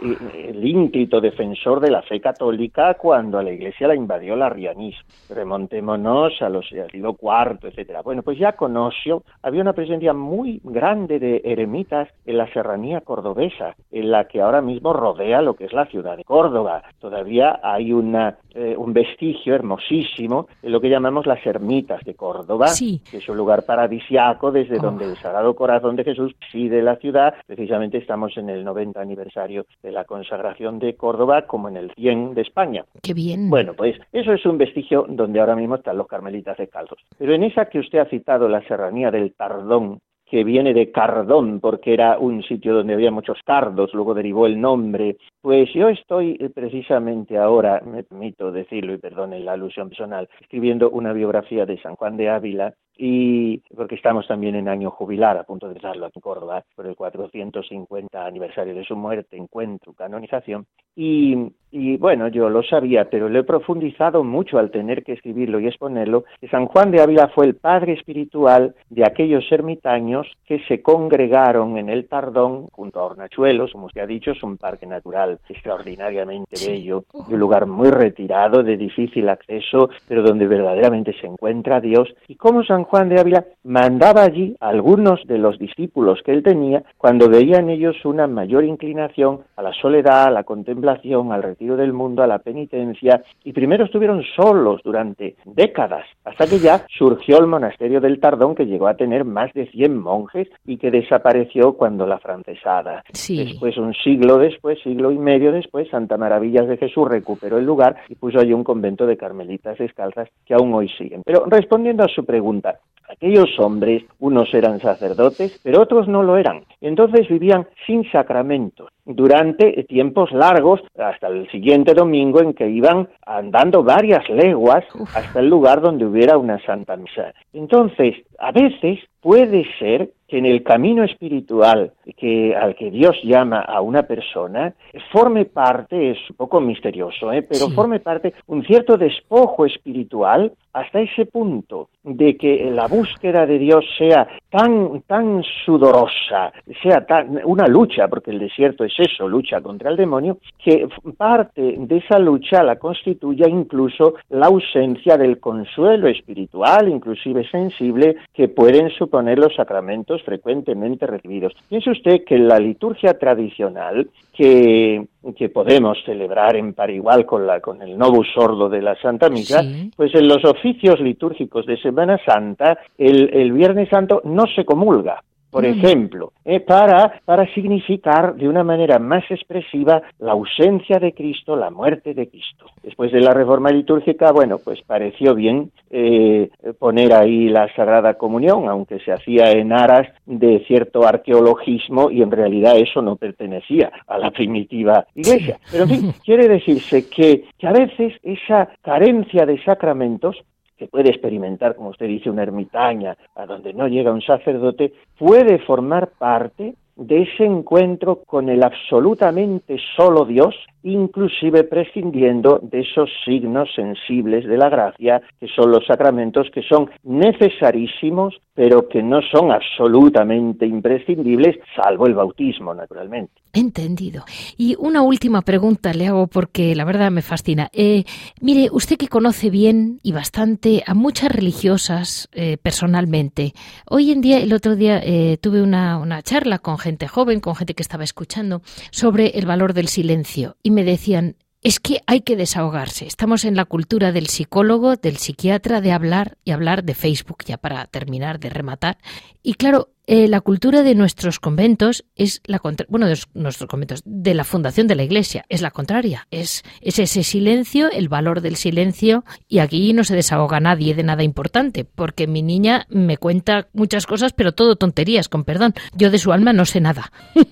el íntito defensor de la fe católica cuando a la iglesia la invadió la arrianismo. Remontémonos a los siglo IV, etcétera. Bueno, pues ya con Osio había una presencia muy grande grande de eremitas en la serranía cordobesa, en la que ahora mismo rodea lo que es la ciudad de Córdoba. Todavía hay una, eh, un vestigio hermosísimo de lo que llamamos las ermitas de Córdoba, que es un lugar paradisiaco desde oh. donde el Sagrado Corazón de Jesús preside la ciudad. Precisamente estamos en el 90 aniversario de la consagración de Córdoba, como en el 100 de España. ¡Qué bien! Bueno, pues eso es un vestigio donde ahora mismo están los carmelitas de Caldos. Pero en esa que usted ha citado, la serranía del Tardón, que viene de Cardón, porque era un sitio donde había muchos cardos, luego derivó el nombre. Pues yo estoy eh, precisamente ahora, me permito decirlo y perdone la alusión personal, escribiendo una biografía de San Juan de Ávila, y porque estamos también en año jubilar, a punto de darlo en Córdoba, por el 450 aniversario de su muerte, encuentro, canonización, y, y, bueno, yo lo sabía, pero lo he profundizado mucho al tener que escribirlo y exponerlo, que San Juan de Ávila fue el padre espiritual de aquellos ermitaños que se congregaron en el Tardón, junto a Hornachuelos, como se ha dicho, es un parque natural extraordinariamente bello, y un lugar muy retirado, de difícil acceso, pero donde verdaderamente se encuentra Dios, y cómo San Juan de Ávila mandaba allí a algunos de los discípulos que él tenía cuando veían ellos una mayor inclinación a la soledad, a la contemplación, al retiro del mundo, a la penitencia, y primero estuvieron solos durante décadas, hasta que ya surgió el monasterio del Tardón, que llegó a tener más de 100 monjes y que desapareció cuando la francesada. Después, un siglo después, siglo y medio después, Santa Maravillas de Jesús recuperó el lugar y puso allí un convento de carmelitas descalzas que aún hoy siguen. Pero respondiendo a su pregunta, Aquellos hombres, unos eran sacerdotes, pero otros no lo eran. Entonces vivían sin sacramentos durante tiempos largos hasta el siguiente domingo en que iban andando varias leguas hasta el lugar donde hubiera una santa misa. Entonces, a veces puede ser que en el camino espiritual que, al que Dios llama a una persona forme parte, es un poco misterioso, ¿eh? pero forme parte un cierto despojo espiritual hasta ese punto de que la búsqueda de Dios sea tan, tan sudorosa, sea tan, una lucha, porque el desierto es eso, lucha contra el demonio, que parte de esa lucha la constituya incluso la ausencia del consuelo espiritual, inclusive sensible, que pueden suponer los sacramentos frecuentemente recibidos. Piense usted que la liturgia tradicional, que, que podemos celebrar en par igual con, la, con el novus sordo de la Santa Misa, pues en los oficios litúrgicos de Semana Santa, el, el Viernes Santo no se comulga por ejemplo, eh, para, para significar de una manera más expresiva la ausencia de Cristo, la muerte de Cristo. Después de la reforma litúrgica, bueno, pues pareció bien eh, poner ahí la Sagrada Comunión, aunque se hacía en aras de cierto arqueologismo y en realidad eso no pertenecía a la primitiva iglesia. Pero en fin, quiere decirse que, que a veces esa carencia de sacramentos que puede experimentar, como usted dice, una ermitaña, a donde no llega un sacerdote, puede formar parte de ese encuentro con el absolutamente solo Dios, inclusive prescindiendo de esos signos sensibles de la gracia, que son los sacramentos, que son necesarísimos pero que no son absolutamente imprescindibles, salvo el bautismo, naturalmente. Entendido. Y una última pregunta le hago porque la verdad me fascina. Eh, mire, usted que conoce bien y bastante a muchas religiosas eh, personalmente, hoy en día, el otro día eh, tuve una, una charla con gente joven, con gente que estaba escuchando, sobre el valor del silencio y me decían, es que hay que desahogarse. Estamos en la cultura del psicólogo, del psiquiatra, de hablar y hablar de Facebook, ya para terminar de rematar. Y claro, eh, la cultura de nuestros conventos es la bueno de nuestros conventos de la fundación de la iglesia es la contraria. Es, es ese silencio el valor del silencio y aquí no se desahoga nadie de nada importante porque mi niña me cuenta muchas cosas pero todo tonterías con perdón. Yo de su alma no sé nada.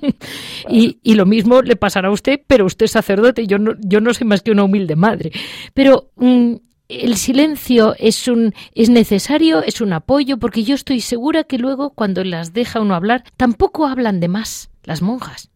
Y, y, lo mismo le pasará a usted pero usted es sacerdote yo no yo no soy más que una humilde madre. Pero mm, el silencio es un es necesario, es un apoyo, porque yo estoy segura que luego cuando las deja uno hablar, tampoco hablan de más las monjas.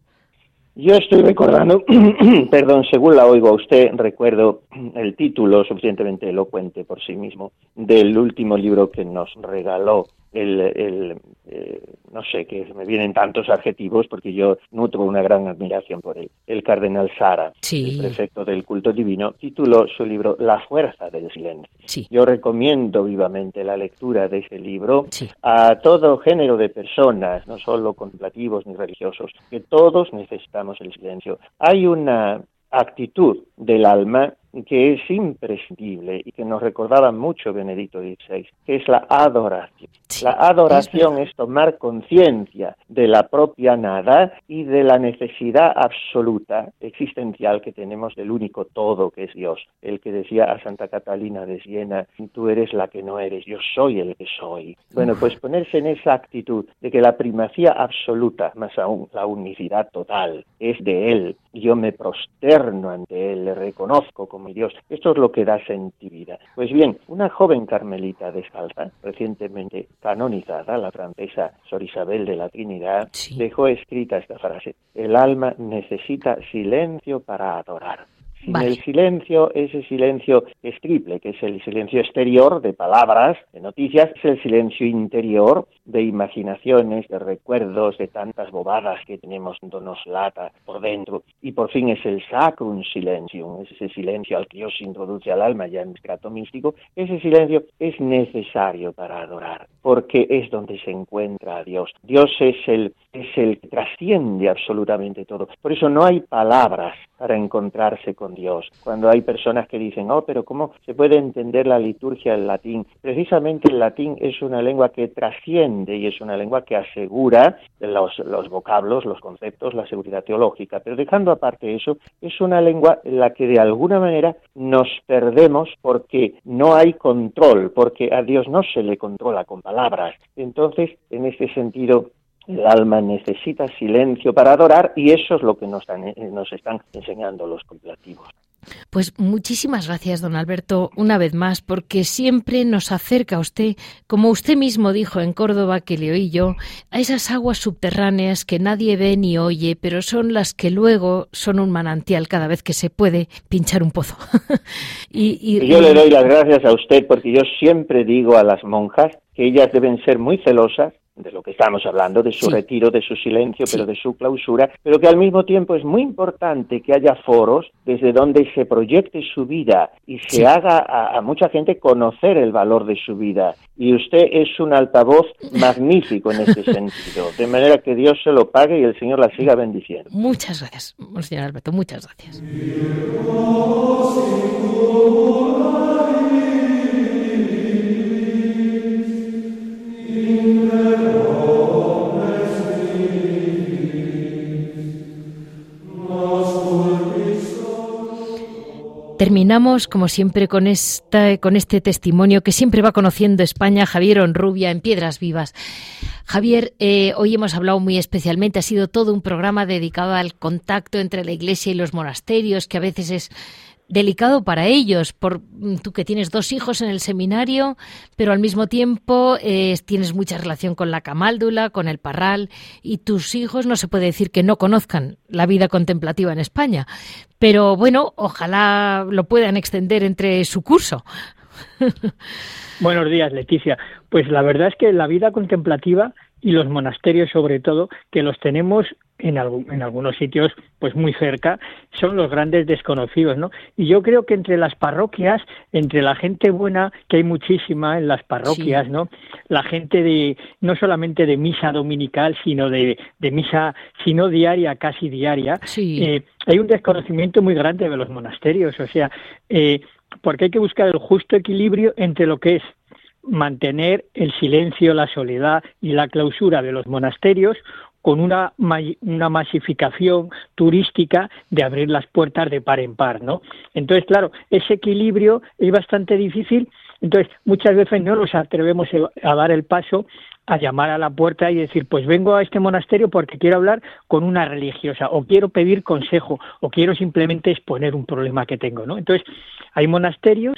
Yo estoy recordando, perdón, según la oigo a usted, recuerdo el título suficientemente elocuente por sí mismo del último libro que nos regaló el, el eh, no sé, que me vienen tantos adjetivos porque yo nutro una gran admiración por él. El cardenal Sara, el prefecto del culto divino, tituló su libro La fuerza del silencio. Yo recomiendo vivamente la lectura de ese libro a todo género de personas, no solo contemplativos ni religiosos, que todos necesitamos el silencio. Hay una actitud del alma que es imprescindible y que nos recordaba mucho Benedicto XVI, que es la adoración. la adoración es, tomar conciencia de la propia nada y de la necesidad absoluta existencial que tenemos del único todo que es Dios. El que decía a Santa Catalina de Siena, tú eres la que no eres, yo soy el que soy. Bueno, pues ponerse en esa actitud de que la primacía absoluta, más aún la unicidad total, es de Él, yo me prosterno ante Él, le reconozco como Dios. Esto es lo que da sentividad. Pues bien, una joven carmelita descalza, recientemente canonizada, la francesa Sor Isabel de la Trinidad, dejó escrita esta frase, el alma necesita silencio para adorar. Sin el silencio, ese silencio es triple, que es el silencio exterior de palabras, de noticias, es el silencio interior de imaginaciones, de recuerdos, de tantas bobadas que tenemos nos lata por dentro. Y por fin es el sacrum silencio, es ese silencio al que Dios introduce al alma ya en el trato místico. Ese silencio es necesario para adorar, porque es donde se encuentra a Dios. Dios es el, es el que trasciende absolutamente todo. Por eso no hay palabras para encontrarse con Dios. Cuando hay personas que dicen, oh, pero ¿cómo se puede entender la liturgia en latín? Precisamente el latín es una lengua que trasciende y es una lengua que asegura los, los vocablos, los conceptos, la seguridad teológica. Pero dejando aparte eso, es una lengua en la que de alguna manera nos perdemos porque no hay control, porque a Dios no se le controla con palabras. Entonces, en este sentido, el alma necesita silencio para adorar y eso es lo que nos, nos están enseñando los contemplativos. Pues muchísimas gracias, don Alberto, una vez más, porque siempre nos acerca a usted, como usted mismo dijo en Córdoba, que le oí yo, a esas aguas subterráneas que nadie ve ni oye, pero son las que luego son un manantial cada vez que se puede pinchar un pozo. y, yo le doy las gracias a usted porque yo siempre digo a las monjas que ellas deben ser muy celosas de lo que estamos hablando, de su retiro, de su silencio, pero de su clausura, pero que al mismo tiempo es muy importante que haya foros desde donde se proyecte su vida y se haga a, mucha gente conocer el valor de su vida. Y usted es un altavoz magnífico en este sentido, de manera que Dios se lo pague y el Señor la siga bendiciendo. Muchas gracias, señor Alberto, muchas gracias. Terminamos, como siempre, con, esta, con este testimonio que siempre va conociendo España, Javier Onrubia, en Piedras Vivas. Javier, eh, hoy hemos hablado muy especialmente, ha sido todo un programa dedicado al contacto entre la Iglesia y los monasterios, que a veces es delicado para ellos, por mm, tú que tienes dos hijos en el seminario, pero al mismo tiempo eh, tienes mucha relación con la camáldula, con el parral, y tus hijos no se puede decir que no conozcan la vida contemplativa en España. Pero bueno, ojalá lo puedan extender entre su curso. Buenos días, Leticia. Pues la verdad es que la vida contemplativa y los monasterios sobre todo, que los tenemos en, en algunos sitios pues muy cerca, son los grandes desconocidos, ¿no? Y yo creo que entre las parroquias, entre la gente buena, que hay muchísima en las parroquias, ¿no? La gente de, no solamente de misa dominical, sino de, de misa, sino diaria, casi diaria, eh, hay un desconocimiento muy grande de los monasterios, o sea, eh, porque hay que buscar el justo equilibrio entre lo que es mantener el silencio, la soledad y la clausura de los monasterios con una, una masificación turística de abrir las puertas de par en par, ¿no? Entonces, claro, ese equilibrio es bastante difícil, entonces muchas veces no nos atrevemos a dar el paso a llamar a la puerta y decir, pues vengo a este monasterio porque quiero hablar con una religiosa o quiero pedir consejo o quiero simplemente exponer un problema que tengo, ¿no? Entonces, hay monasterios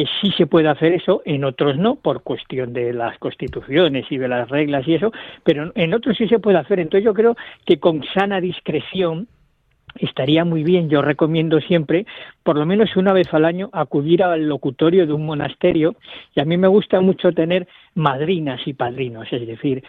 que sí se puede hacer eso, en otros no, por cuestión de las constituciones y de las reglas y eso, pero en otros sí se puede hacer. Entonces yo creo que con sana discreción estaría muy bien, yo recomiendo siempre, por lo menos una vez al año, acudir al locutorio de un monasterio, y a mí me gusta mucho tener madrinas y padrinos, es decir,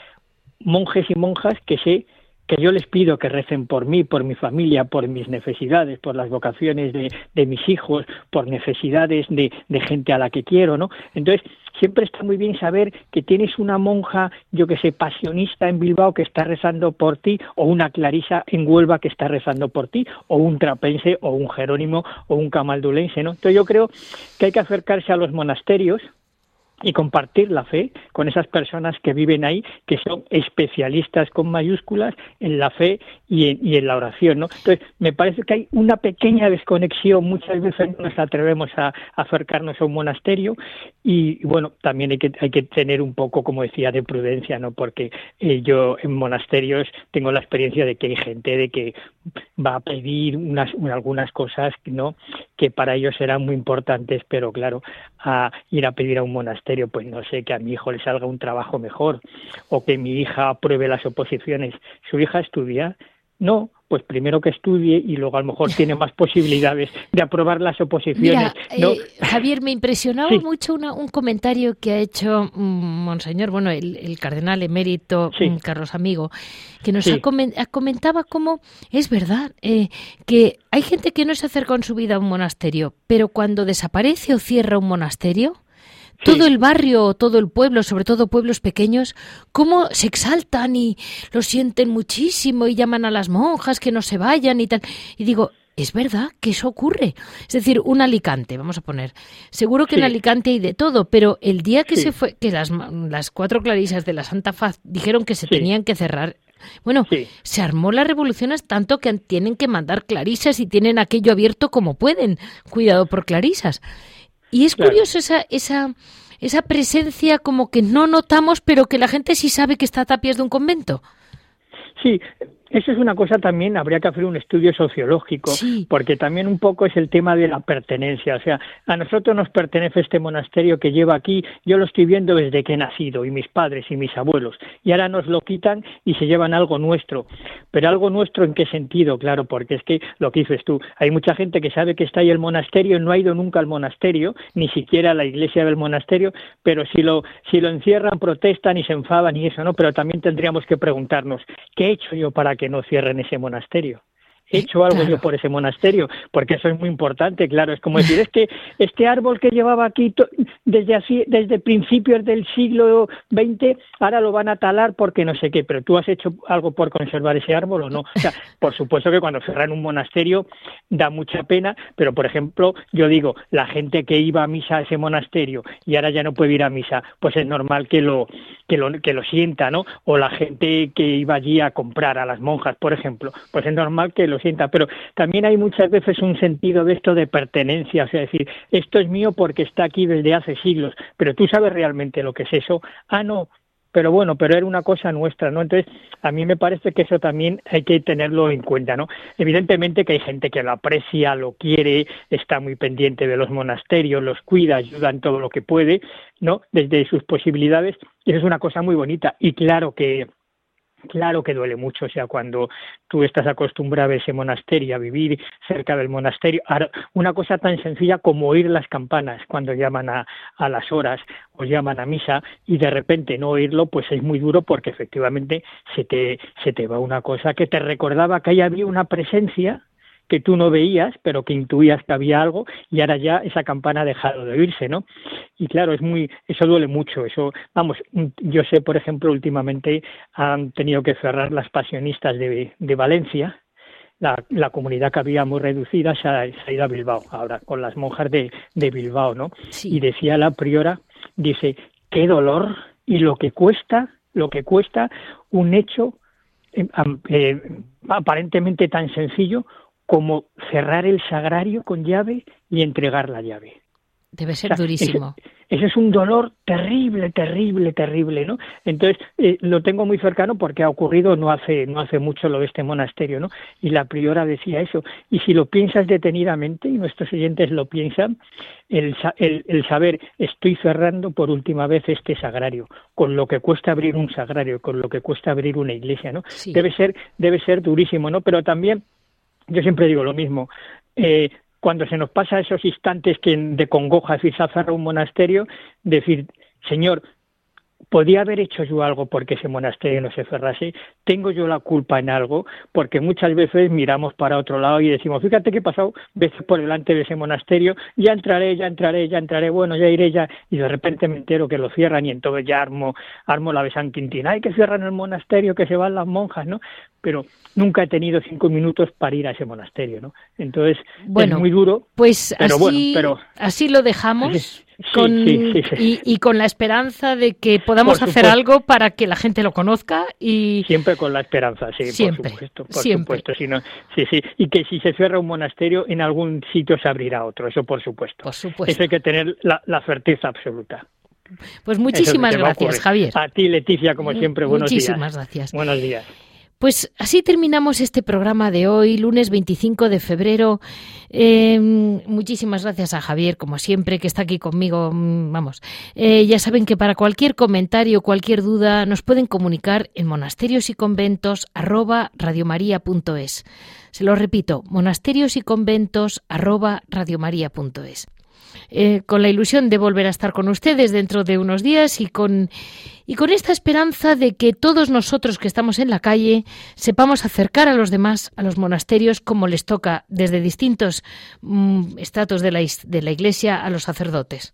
monjes y monjas que se que yo les pido que recen por mí, por mi familia, por mis necesidades, por las vocaciones de, mis hijos, por necesidades de, de, gente a la que quiero, ¿no? Entonces, siempre está muy bien saber que tienes una monja, yo que sé, pasionista en Bilbao que está rezando por ti, o una clarisa en Huelva que está rezando por ti, o un trapense, o un jerónimo, o un camaldulense, ¿no? Entonces yo creo que hay que acercarse a los monasterios, y compartir la fe con esas personas que viven ahí, que son especialistas con mayúsculas en la fe y en, y en la oración, ¿no? Entonces, me parece que hay una pequeña desconexión, muchas veces no nos atrevemos a, acercarnos a un monasterio y, bueno, también hay que, hay que tener un poco, como decía, de prudencia, ¿no? Porque eh, yo en monasterios tengo la experiencia de que hay gente de que va a pedir unas, algunas cosas, ¿no? Que para ellos serán muy importantes, pero claro, a ir a pedir a un monasterio pues no sé, que a mi hijo le salga un trabajo mejor o que mi hija apruebe las oposiciones. ¿Su hija estudia? No, pues primero que estudie y luego a lo mejor tiene más posibilidades de aprobar las oposiciones. Eh, Javier, me impresionaba mucho un comentario que ha hecho mm, Monseñor, bueno, el, cardenal emérito mm, Carlos Amigo, que nos comentaba cómo es verdad eh, que hay gente que no se acerca en su vida a un monasterio, pero cuando desaparece o cierra un monasterio, todo el barrio, todo el pueblo, sobre todo pueblos pequeños, cómo se exaltan y lo sienten muchísimo y llaman a las monjas que no se vayan y tal. Y digo, es verdad que eso ocurre. Es decir, un Alicante, vamos a poner. Seguro que en Alicante hay de todo, pero el día que se fue, que las, las cuatro clarisas de la Santa Faz dijeron que se tenían que cerrar, bueno, se armó la revolución hasta tanto que tienen que mandar clarisas y tienen aquello abierto como pueden. Cuidado por clarisas. Y es curioso esa, esa, esa presencia como que no notamos, pero que la gente sí sabe que está a tapias de un convento. Sí, eso es una cosa también, habría que hacer un estudio sociológico, porque también un poco es el tema de la pertenencia. O sea, a nosotros nos pertenece este monasterio que lleva aquí, yo lo estoy viendo desde que he nacido, y mis padres y mis abuelos, y ahora nos lo quitan y se llevan algo nuestro. Pero algo nuestro en qué sentido, claro, porque es que lo que dices tú, hay mucha gente que sabe que está ahí el monasterio, no ha ido nunca al monasterio, ni siquiera a la iglesia del monasterio, pero si lo, si lo encierran, protestan y se enfadan y eso, ¿no? Pero también tendríamos que preguntarnos, ¿qué he hecho yo para que no cierren ese monasterio hecho algo yo por ese monasterio, porque eso es muy importante, claro, es como decir, es que este árbol que llevaba aquí desde así, desde principios del siglo XX, ahora lo van a talar porque no sé qué, pero tú has hecho algo por conservar ese árbol o no. O sea, por supuesto que cuando cerran un monasterio da mucha pena, pero por ejemplo, yo digo, la gente que iba a misa a ese monasterio y ahora ya no puede ir a misa, pues es normal que lo, que lo, que lo sienta, ¿no? O la gente que iba allí a comprar a las monjas, por ejemplo, pues es normal que lo sienta, pero también hay muchas veces un sentido de esto de pertenencia, o sea, decir, esto es mío porque está aquí desde hace siglos, pero tú sabes realmente lo que es eso. Ah, no, pero bueno, pero era una cosa nuestra, ¿no? Entonces, a mí me parece que eso también hay que tenerlo en cuenta, ¿no? Evidentemente que hay gente que lo aprecia, lo quiere, está muy pendiente de los monasterios, los cuida, ayuda en todo lo que puede, ¿no? Desde sus posibilidades, y eso es una cosa muy bonita. Y claro que Claro que duele mucho, o sea, cuando tú estás acostumbrado a ese monasterio, a vivir cerca del monasterio, una cosa tan sencilla como oír las campanas cuando llaman a, a las horas o llaman a misa y de repente no oírlo, pues es muy duro porque efectivamente se te, se te va una cosa que te recordaba que ahí había una presencia que tú no veías, pero que intuías que había algo, y ahora ya esa campana ha dejado de oírse, ¿no? Y claro, es muy, eso duele mucho, eso, vamos, yo sé, por ejemplo, últimamente han tenido que cerrar las pasionistas de, de Valencia, la, la, comunidad que había muy reducida se ha, ido a Bilbao, ahora con las monjas de, de Bilbao, ¿no? Y decía la priora, dice, qué dolor y lo que cuesta, lo que cuesta un hecho eh, eh, aparentemente tan sencillo como cerrar el sagrario con llave y entregar la llave. Debe ser durísimo. Ese, es un dolor terrible, terrible, terrible, ¿no? Entonces, eh, lo tengo muy cercano porque ha ocurrido no hace, no hace mucho lo de este monasterio, ¿no? Y la priora decía eso. Y si lo piensas detenidamente, y nuestros oyentes lo piensan, el, el, saber, estoy cerrando por última vez este sagrario, con lo que cuesta abrir un sagrario, con lo que cuesta abrir una iglesia, ¿no? Debe ser, debe ser durísimo, ¿no? Pero también yo siempre digo lo mismo. Eh, cuando se nos pasa esos instantes que de congoja, decir, cerrar un monasterio, decir, Señor, ¿Podía haber hecho yo algo porque ese monasterio no se cerrase? ¿Tengo yo la culpa en algo? Porque muchas veces miramos para otro lado y decimos, fíjate que he pasado veces por delante de ese monasterio, ya entraré, ya entraré, ya entraré, bueno, ya iré, ya, y de repente me entero que lo cierran y entonces ya armo, armo la de San Quintín, hay que cierran el monasterio, que se van las monjas, ¿no? Pero nunca he tenido cinco minutos para ir a ese monasterio, ¿no? Entonces, bueno, es muy duro. Pues así, pero... así lo dejamos y, con la esperanza de que podamos hacer algo para que la gente lo conozca y siempre con la esperanza sí siempre, por supuesto por supuesto sí sí y que si se cierra un monasterio en algún sitio se abrirá otro eso por supuesto. Por supuesto. eso hay que tener la, certeza absoluta. Pues muchísimas gracias Javier. A ti Leticia como siempre buenos días. muchísimas gracias. Buenos días pues así terminamos este programa de hoy, lunes 25 de febrero. Em, muchísimas gracias a Javier, como siempre, que está aquí conmigo. Mm, vamos, eh, ya saben que para cualquier comentario, cualquier duda, nos pueden comunicar en monasterios y conventos Se lo repito, monasterios y conventos eh, con la ilusión de volver a estar con ustedes dentro de unos días y con, y con esta esperanza de que todos nosotros que estamos en la calle sepamos acercar a los demás a los monasterios como les toca desde distintos mm, estratos de la, de la Iglesia a los sacerdotes.